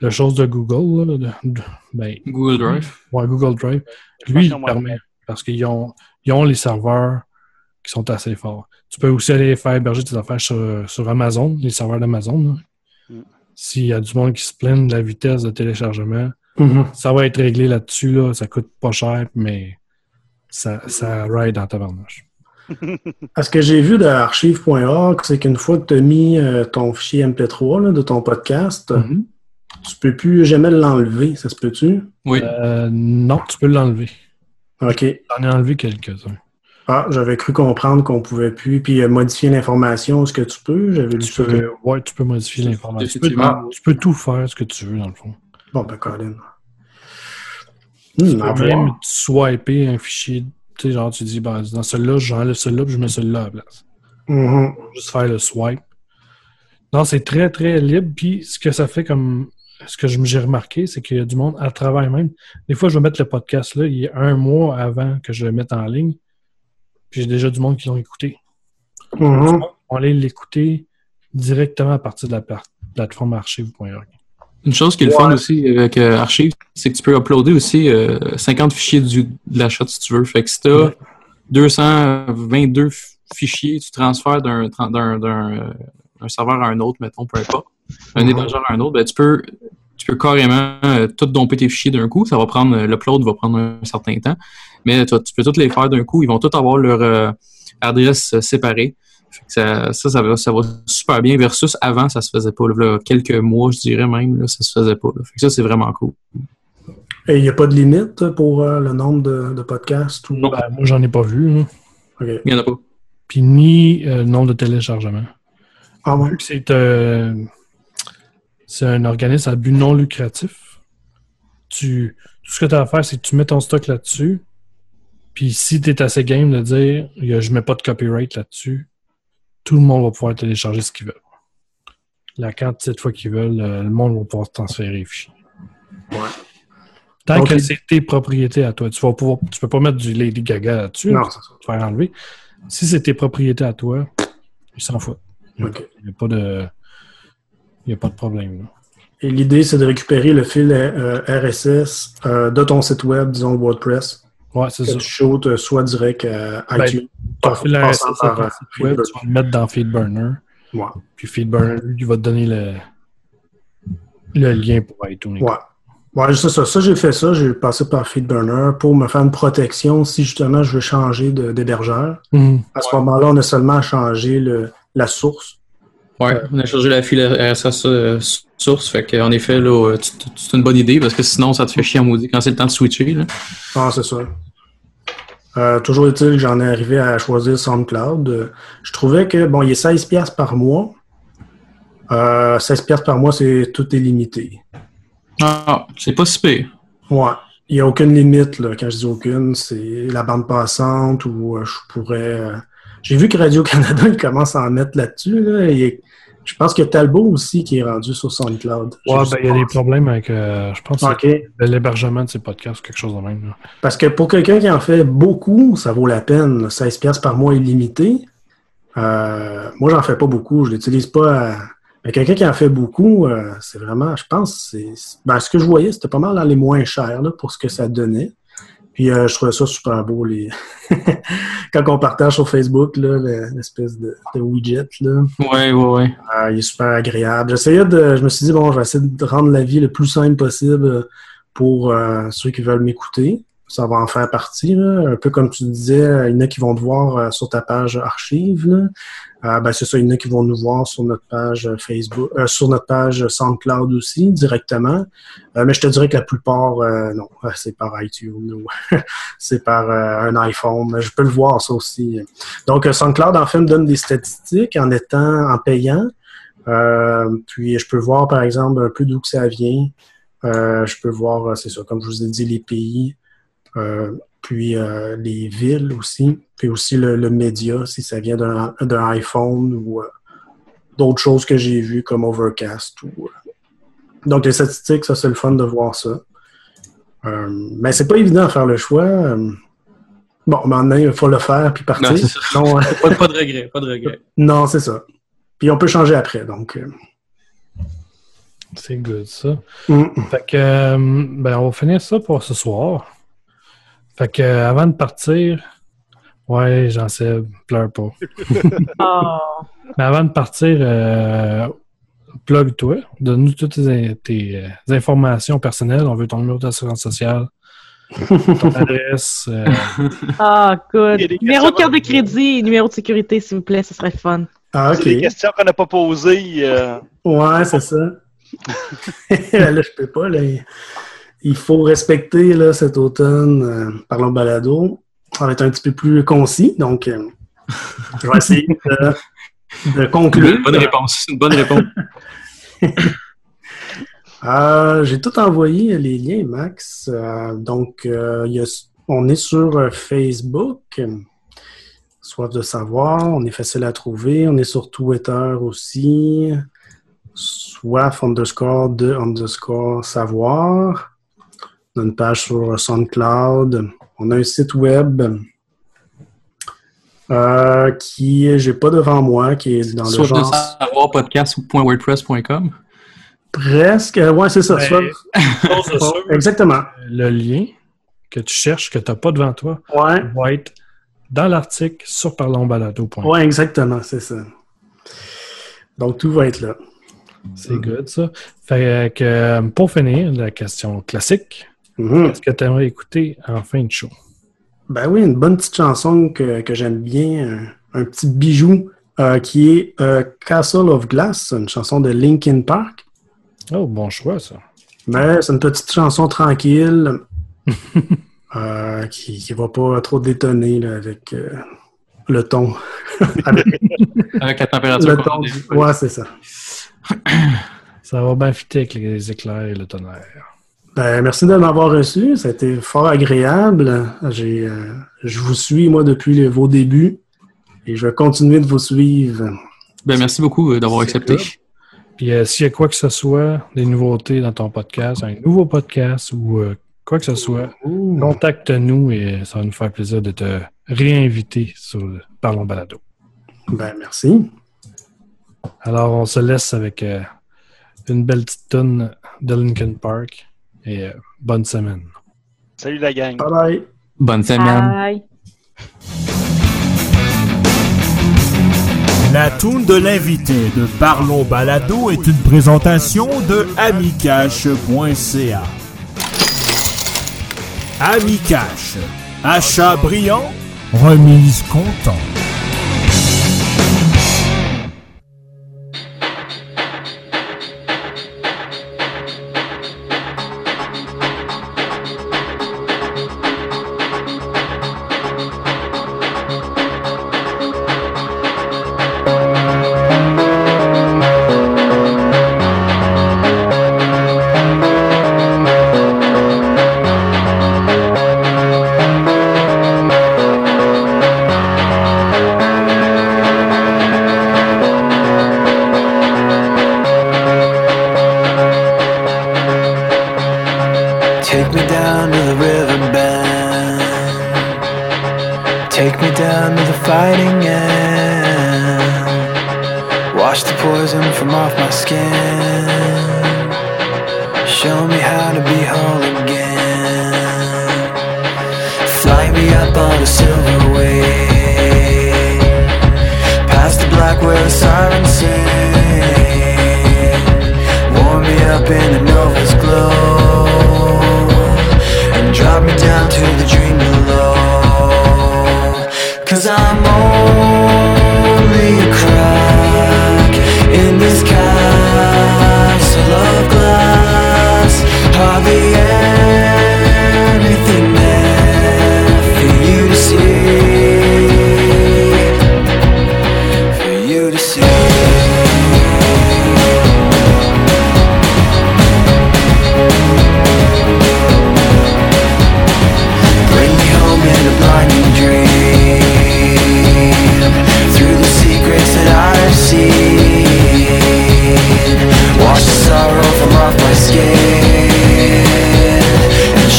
la chose de Google, là, de- de- ben, Google Drive. Ouais, Google Drive. Je Lui, il que permet, parce qu'ils ont, ils ont les serveurs qui sont assez forts. Tu peux aussi aller faire héberger tes affaires sur, sur Amazon, les serveurs d'Amazon. Mm. S'il y a du monde qui se plaint de la vitesse de téléchargement, Mhm. ça va être réglé là-dessus. Là. Ça coûte pas cher, mais ça, ça ride dans ta barnage. À ce que j'ai vu de archive.org, c'est qu'une fois que tu as mis euh, ton fichier MP3 là, de ton podcast, Mhm. tu peux plus jamais l'enlever. Ça se peut-tu? Oui. Euh, non, tu peux l'enlever. OK. J'en ai enlevé quelques-uns. Ah, j'avais cru comprendre qu'on pouvait plus. Puis euh, modifier l'information, est-ce que tu peux? J'avais lu Tu ça. peux, ouais, tu peux modifier l'information. Tu peux, Définitivement. tu peux tout faire ce que tu veux, dans le fond. Bon, ben, Colin. Tu Hmm, peux voir. même swiper un fichier. Tu sais, genre, tu dis, ben, dans celui-là, j'enlève celui-là, puis je mets celui-là à la place. Mhm. Juste faire le swipe. Non, c'est très, très libre. Puis, ce que ça fait comme. Ce que je- j'ai remarqué, c'est qu'il y a du monde à travers même. Des fois, je vais mettre le podcast là, il y a un mois avant que je le mette en ligne. Puis, j'ai déjà du monde qui l'ont écouté. Mhm. On va aller l'écouter directement à partir de la pla- plateforme archive.org. Une chose qui est le fun aussi avec euh, Archive, c'est que tu peux uploader aussi euh, 50 fichiers du, de l'achat si tu veux. Fait que si tu as 222 f- fichiers, tu transfères d'un euh, serveur à un autre, mettons, peu importe, un Mhm. hébergeur à un autre, ben, tu peux tu peux carrément euh, tout domper tes fichiers d'un coup. Ça va prendre euh, l'upload va prendre un certain temps, mais tu, tu peux tous les faire d'un coup. Ils vont tous avoir leur euh, adresse euh, séparée. Fait que ça, ça, ça va, ça va super bien versus avant, ça se faisait pas. Là, quelques mois, je dirais même, là, ça se faisait pas. là. Fait que ça, c'est vraiment cool. Et il n'y a pas de limite pour euh, le nombre de, de podcasts? Ou... Ben, moi, j'en ai pas vu. OK. Il y en a pas. Puis, ni euh, nombre de téléchargements. Ah ouais? C'est euh, c'est un organisme à but non lucratif, tu, tout ce que tu as à faire, c'est que tu mets ton stock là-dessus. Puis si tu es assez game de dire je mets pas de copyright là-dessus, tout le monde va pouvoir télécharger ce qu'ils veulent. La quantité de fois qu'ils veulent, le monde va pouvoir transférer les fichiers. Tant Ok. que c'est tes propriétés à toi, tu vas pouvoir, tu peux pas mettre du Lady Gaga là-dessus, Non, vas te faire enlever. Si c'est tes propriétés à toi, ils s'en foutent. Il n'y a pas de. Il n'y a pas de problème. là. Et l'idée, c'est de récupérer le fil euh, RSS euh, de ton site web, disons WordPress. Ouais, c'est que ça. tu shootes euh, soit direct à Ben, iTunes. Ton fil RSS par, site web, tu vas le mettre dans Feedburner. Ouais. Puis Feedburner, lui, il va te donner le, le lien pour iTunes. Ouais. Ouais, c'est ça. Ça, j'ai fait ça. J'ai passé par Feedburner pour me faire une protection si justement je veux changer de- d'hébergeur. Mhm. À ce moment-là, on a seulement à changer le, la source. Ouais, on a changé la file RSS euh, source. Fait qu'en effet, là, euh, c'est une bonne idée parce que sinon, ça te fait chier en maudit quand c'est le temps de switcher. Là. Ah, c'est ça. Euh, toujours est-il que j'en ai arrivé à choisir SoundCloud. Euh, je trouvais que, bon, il est 16 pièces par mois. Euh, 16 pièces par mois, c'est tout est limité. Ah, c'est pas si pire. Ouais. Il n'y a aucune limite, là. Quand je dis aucune, c'est la bande passante ou euh, je pourrais. J'ai vu que Radio-Canada, il commence à en mettre là-dessus. Là, je pense que Talbot aussi qui est rendu sur SoundCloud. Ouais, ben, il y a des problèmes avec, euh, je pense, l'hébergement de ces podcasts ou quelque chose de même. là. Parce que pour quelqu'un qui en fait beaucoup, ça vaut la peine. là. 16 pièces par mois illimité. Euh, moi, j'en fais pas beaucoup. Je l'utilise pas. à- Mais quelqu'un qui en fait beaucoup, euh, c'est vraiment, je pense, c'est. Ben, ce que je voyais, c'était pas mal dans les moins chers là, pour ce que ça donnait. Puis euh, je trouvais ça super beau. Les... Quand on partage sur Facebook, l'espèce de, de widget, là, Ouais, ouais, ouais. euh, il est super agréable. J'essayais de. Je me suis dit, bon, je vais essayer de rendre la vie le plus simple possible pour euh, ceux qui veulent m'écouter. Ça va en faire partie. Là. Un peu comme tu disais, il y en a qui vont te voir euh, sur ta page archive. Euh, ben, c'est ça, il y en a qui vont nous voir sur notre page Facebook, euh, sur notre page SoundCloud aussi, directement. Euh, mais je te dirais que la plupart, euh, non, c'est par iTunes ou c'est par euh, un iPhone. Je peux le voir, ça aussi. Donc, SoundCloud, en fait, me donne des statistiques en étant en payant. Puis, je peux voir, par exemple, un peu d'où que ça vient. Je peux voir, c'est ça, comme je vous ai dit, les pays. Euh, puis euh, les villes aussi, puis aussi le, le média, si ça vient d'un iPhone ou euh, d'autres choses que j'ai vues comme Overcast. Ou, euh. Donc les statistiques, ça c'est le fun de voir ça. Euh, mais c'est pas évident à faire le choix. Euh, bon, maintenant, il faut le faire puis partir. Non, c'est ça. Sinon, pas, pas de regret, pas de regret. non, c'est ça. Puis on peut changer après, donc. C'est good, ça. Mm. Fait que, euh, ben, on va finir ça pour ce soir. Fait que, euh, avant de partir, ouais, j'en sais, pleure pas. Oh. Mais avant de partir, euh, plug-toi, donne-nous toutes tes, tes, euh, informations personnelles. On veut ton numéro d'assurance sociale, ton adresse. euh, Ah, good. Y a des Numéro de carte de crédit, numéro de sécurité, s'il vous plaît, ce serait fun. Ah, C'est des questions qu'on n'a pas posées. euh, Ouais, c'est ça. là, je peux pas. Là. Il faut respecter là, cet automne, euh, parlons balado. Ça va être un petit peu plus concis, donc euh, je vais essayer de, de conclure. Bonne, bonne réponse. Une bonne réponse. Euh, J'ai tout envoyé les liens, Max. Euh, donc, il y a- on est sur Facebook. Soif de savoir, on est facile à trouver. On est sur Twitter aussi. Soif underscore de underscore savoir. On a une page sur SoundCloud. On a un site web euh, qui, j'ai pas devant moi, qui est dans le de genre. Presque. Euh, Ouais, c'est ça. Exactement. le lien que tu cherches, que tu n'as pas devant toi, Ouais. va être dans l'article sur parlonsbalado.com. Ouais, exactement, c'est ça. Donc, tout va être là. C'est good, ça. Fait que, pour finir, la question classique. Mhm. Qu'est-ce que tu aimerais écouter en fin de show? Ben oui, une bonne petite chanson que, que j'aime bien, un, un petit bijou euh, qui est euh, Castle of Glass, une chanson de Linkin Park. Oh, bon choix, ça. Mais c'est une petite chanson tranquille euh, qui ne va pas trop détonner là, avec euh, le ton. avec Avec la température. le ton. Ouais, c'est ça. Ça va bien fitter avec les éclairs et le tonnerre. Ben, merci de m'avoir reçu. Ça a été fort agréable. J'ai, euh, je vous suis, moi, depuis vos débuts. Et je vais continuer de vous suivre. Ben, merci beaucoup euh, d'avoir C'est accepté. good. Puis euh, s'il y a quoi que ce soit, des nouveautés dans ton podcast, un nouveau podcast ou euh, quoi que ce soit, contacte-nous et ça va nous faire plaisir de te réinviter sur Parlons Balado. Ben, merci. Alors, on se laisse avec euh, une belle petite tonne de Linkin Park et euh, bonne semaine. Salut la gang. Bye bye. Bonne semaine. Bye. La toune de l'invité de Parlons Balado est une présentation de amicache.ca. Amicache. Achat brillant, remise content. morning and wash the poison from off my skin. Show me how to be whole again. Fly me up on a silver wing, past the black where the sirens sing. Warm me up in a nova's glow, and drop me down to the dream below. Cause I'm only a crack in this castle of glass. Hardly anything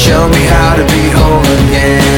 show me how to be whole again